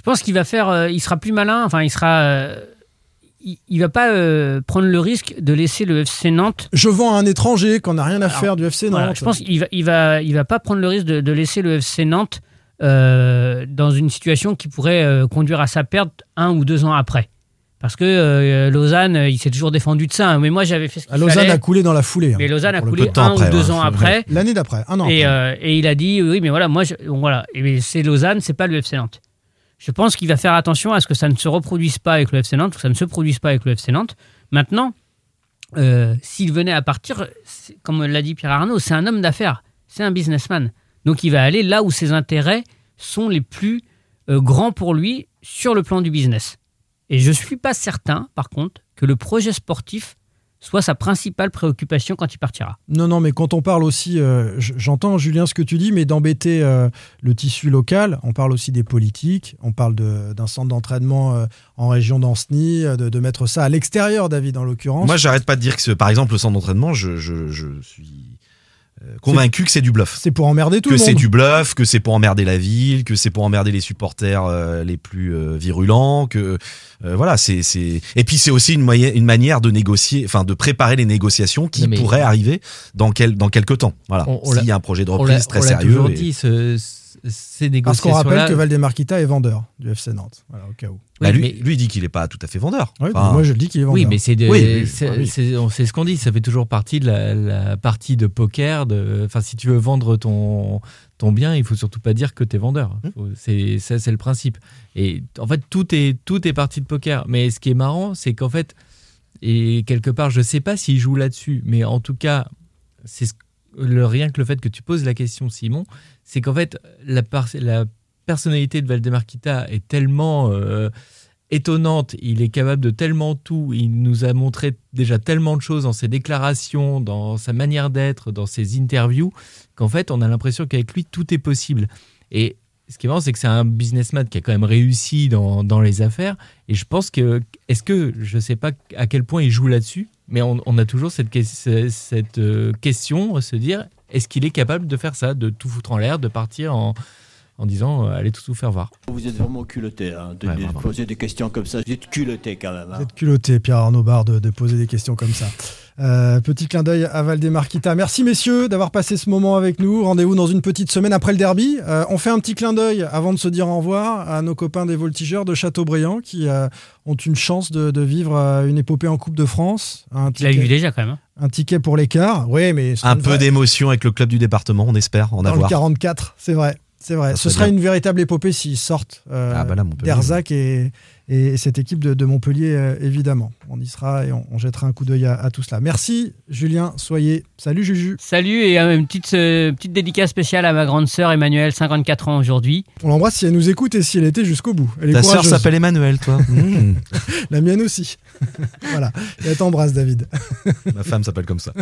Speaker 5: Je pense qu'il va faire. euh, il sera plus malin. Enfin, il sera. euh, il, il va pas euh, prendre le risque de laisser le FC Nantes.
Speaker 4: Je vends à un étranger qu'on n'a rien à faire du FC Nantes.
Speaker 5: Voilà, je pense qu'il va, il va, il va pas prendre le risque de, de laisser le FC Nantes euh, dans une situation qui pourrait euh, conduire à sa perte un ou deux ans après. Parce que Lausanne, il s'est toujours défendu de ça. hein. Mais moi, j'avais fait ce qu'il
Speaker 4: Ah, Lausanne
Speaker 5: fallait.
Speaker 4: a coulé dans la foulée. hein,
Speaker 5: Mais Lausanne a coulé un
Speaker 4: après,
Speaker 5: ou deux
Speaker 4: ouais.
Speaker 5: ans après.
Speaker 4: L'année d'après, un an
Speaker 5: Et,
Speaker 4: après.
Speaker 5: et il a dit oui, mais voilà, moi, je- voilà, et c'est Lausanne, c'est pas le FC Nantes. Je pense qu'il va faire attention à ce que ça ne se reproduise pas avec le FC Nantes, que ça ne se produise pas avec le FC Nantes. Maintenant, euh, s'il venait à partir, comme l'a dit Pierre Arnaud, c'est un homme d'affaires, c'est un businessman. Donc il va aller là où ses intérêts sont les plus euh, grands pour lui sur le plan du business. Et je ne suis pas certain, par contre, que le projet sportif soit sa principale préoccupation quand il partira.
Speaker 4: Non, non, mais quand on parle aussi, euh, j'entends Julien ce que tu dis, mais d'embêter euh, le tissu local, on parle aussi des politiques, on parle de- d'un centre d'entraînement euh, en région d'Anceny, de, de mettre ça à l'extérieur, David, en l'occurrence.
Speaker 6: Moi, j'arrête pas de dire que, par exemple, le centre d'entraînement, je, je, je suis convaincu que c'est du bluff.
Speaker 4: C'est pour emmerder tout
Speaker 6: que
Speaker 4: le monde.
Speaker 6: c'est du bluff, que c'est pour emmerder la ville, que c'est pour emmerder les supporters euh, les plus euh, virulents, que euh, voilà, c'est c'est et puis c'est aussi une, moyen- une manière de négocier, enfin de préparer les négociations qui pourraient arriver dans quel dans quelques temps. Voilà, s'il y a un projet de reprise très
Speaker 8: on l'a
Speaker 6: sérieux.
Speaker 8: toujours
Speaker 6: et-
Speaker 8: dit, ce- ce- ces
Speaker 4: Parce qu'on rappelle que Valdemar Kita est vendeur du FC Nantes, voilà, au cas où.
Speaker 6: Bah,
Speaker 8: Oui,
Speaker 6: lui,
Speaker 8: mais-
Speaker 6: lui il dit qu'il est pas tout à fait vendeur.
Speaker 4: Oui,
Speaker 6: Enfin,
Speaker 4: moi je le dis qu'il est vendeur.
Speaker 8: Oui, mais c'est de-
Speaker 6: Oui,
Speaker 8: ce qu'on dit. Ça fait toujours partie de la, la partie de poker. De, enfin, si tu veux vendre ton ton bien, il faut surtout pas dire que tu es vendeur.
Speaker 6: Mmh.
Speaker 8: Faut- C'est ça, c'est le principe. Et en fait, tout est tout est partie de poker. Mais ce qui est marrant, c'est qu'en fait, et quelque part, je sais pas s'il joue là-dessus, mais en tout cas, c'est ce- le rien que le fait que tu poses la question, Simon, c'est qu'en fait, la, personnalité de Valdemar Kita est tellement euh, étonnante, il est capable de tellement tout, il nous a montré déjà tellement de choses dans ses déclarations, dans sa manière d'être, dans ses interviews, qu'en fait on a l'impression qu'avec lui tout est possible. Et ce qui est marrant, c'est que c'est un businessman qui a quand même réussi dans les affaires. Et je pense que, est-ce que, je ne sais pas à quel point il joue là-dessus, mais on, on a toujours cette, que- cette euh, question, se dire, est-ce qu'il est capable de faire ça, de tout foutre en l'air, de partir en, en disant, euh, allez tout vous faire voir?
Speaker 9: Vous êtes vraiment culotté hein, de,
Speaker 6: Ouais,
Speaker 9: de
Speaker 6: vraiment.
Speaker 9: poser des questions comme ça. Vous êtes culotté quand même. hein.
Speaker 4: Vous êtes culotté, Pierre Arnaud Bar, de, de poser des questions comme ça. Euh, petit clin d'œil à Valdemar Kita. Merci messieurs d'avoir passé ce moment avec nous. Rendez-vous dans une petite semaine après le derby. Euh, on fait un petit clin d'œil avant de se dire au revoir à nos copains des voltigeurs de Châteaubriand qui euh, ont une chance de, de vivre une épopée en Coupe de France. Un
Speaker 5: Tu l'as
Speaker 4: ticket,
Speaker 5: vu déjà quand même. hein.
Speaker 4: un ticket pour l'écart. Oui, mais
Speaker 6: un peu d'émotion avec le club du département, on espère en
Speaker 4: dans le
Speaker 6: avoir.
Speaker 4: 44, c'est vrai. C'est vrai.
Speaker 6: Ça
Speaker 4: Ce
Speaker 6: serait
Speaker 4: sera
Speaker 6: bien.
Speaker 4: une véritable épopée s'ils sortent euh,
Speaker 6: Ah bah là,
Speaker 4: d'Erzac et, et cette équipe de, de Montpellier, euh, évidemment. On y sera et on, on jettera un coup d'œil à, à tout cela. Merci, Julien Soyez. Salut, Juju.
Speaker 5: Salut et une petite, euh, petite dédicace spéciale à ma grande sœur Emmanuelle, 54 ans aujourd'hui.
Speaker 4: On l'embrasse si elle nous écoute et si elle était jusqu'au bout. Elle
Speaker 6: Ta sœur s'appelle Emmanuel, toi. Mmh.
Speaker 4: La mienne aussi. voilà. Et elle t'embrasse, David.
Speaker 6: Ma femme s'appelle comme ça.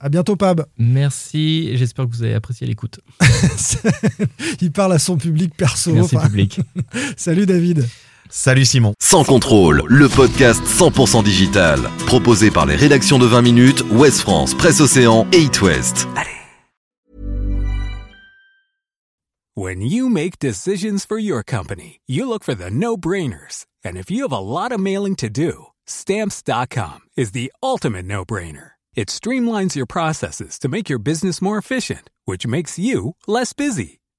Speaker 4: À bientôt, Pab.
Speaker 8: Merci, j'espère que vous avez apprécié l'écoute.
Speaker 4: Il parle à son public perso.
Speaker 8: Merci
Speaker 4: Enfin,
Speaker 8: public.
Speaker 4: Salut, David.
Speaker 6: Salut Simon.
Speaker 3: Sans contrôle, le podcast 100% digital. Proposé par les rédactions de 20 minutes, Ouest France, Presse Océan et It West.
Speaker 10: When you make decisions for your company, you look for the no-brainers. And if you have a lot of mailing to do, stamps.com is the ultimate no-brainer. It streamlines your processes to make your business more efficient, which makes you less busy.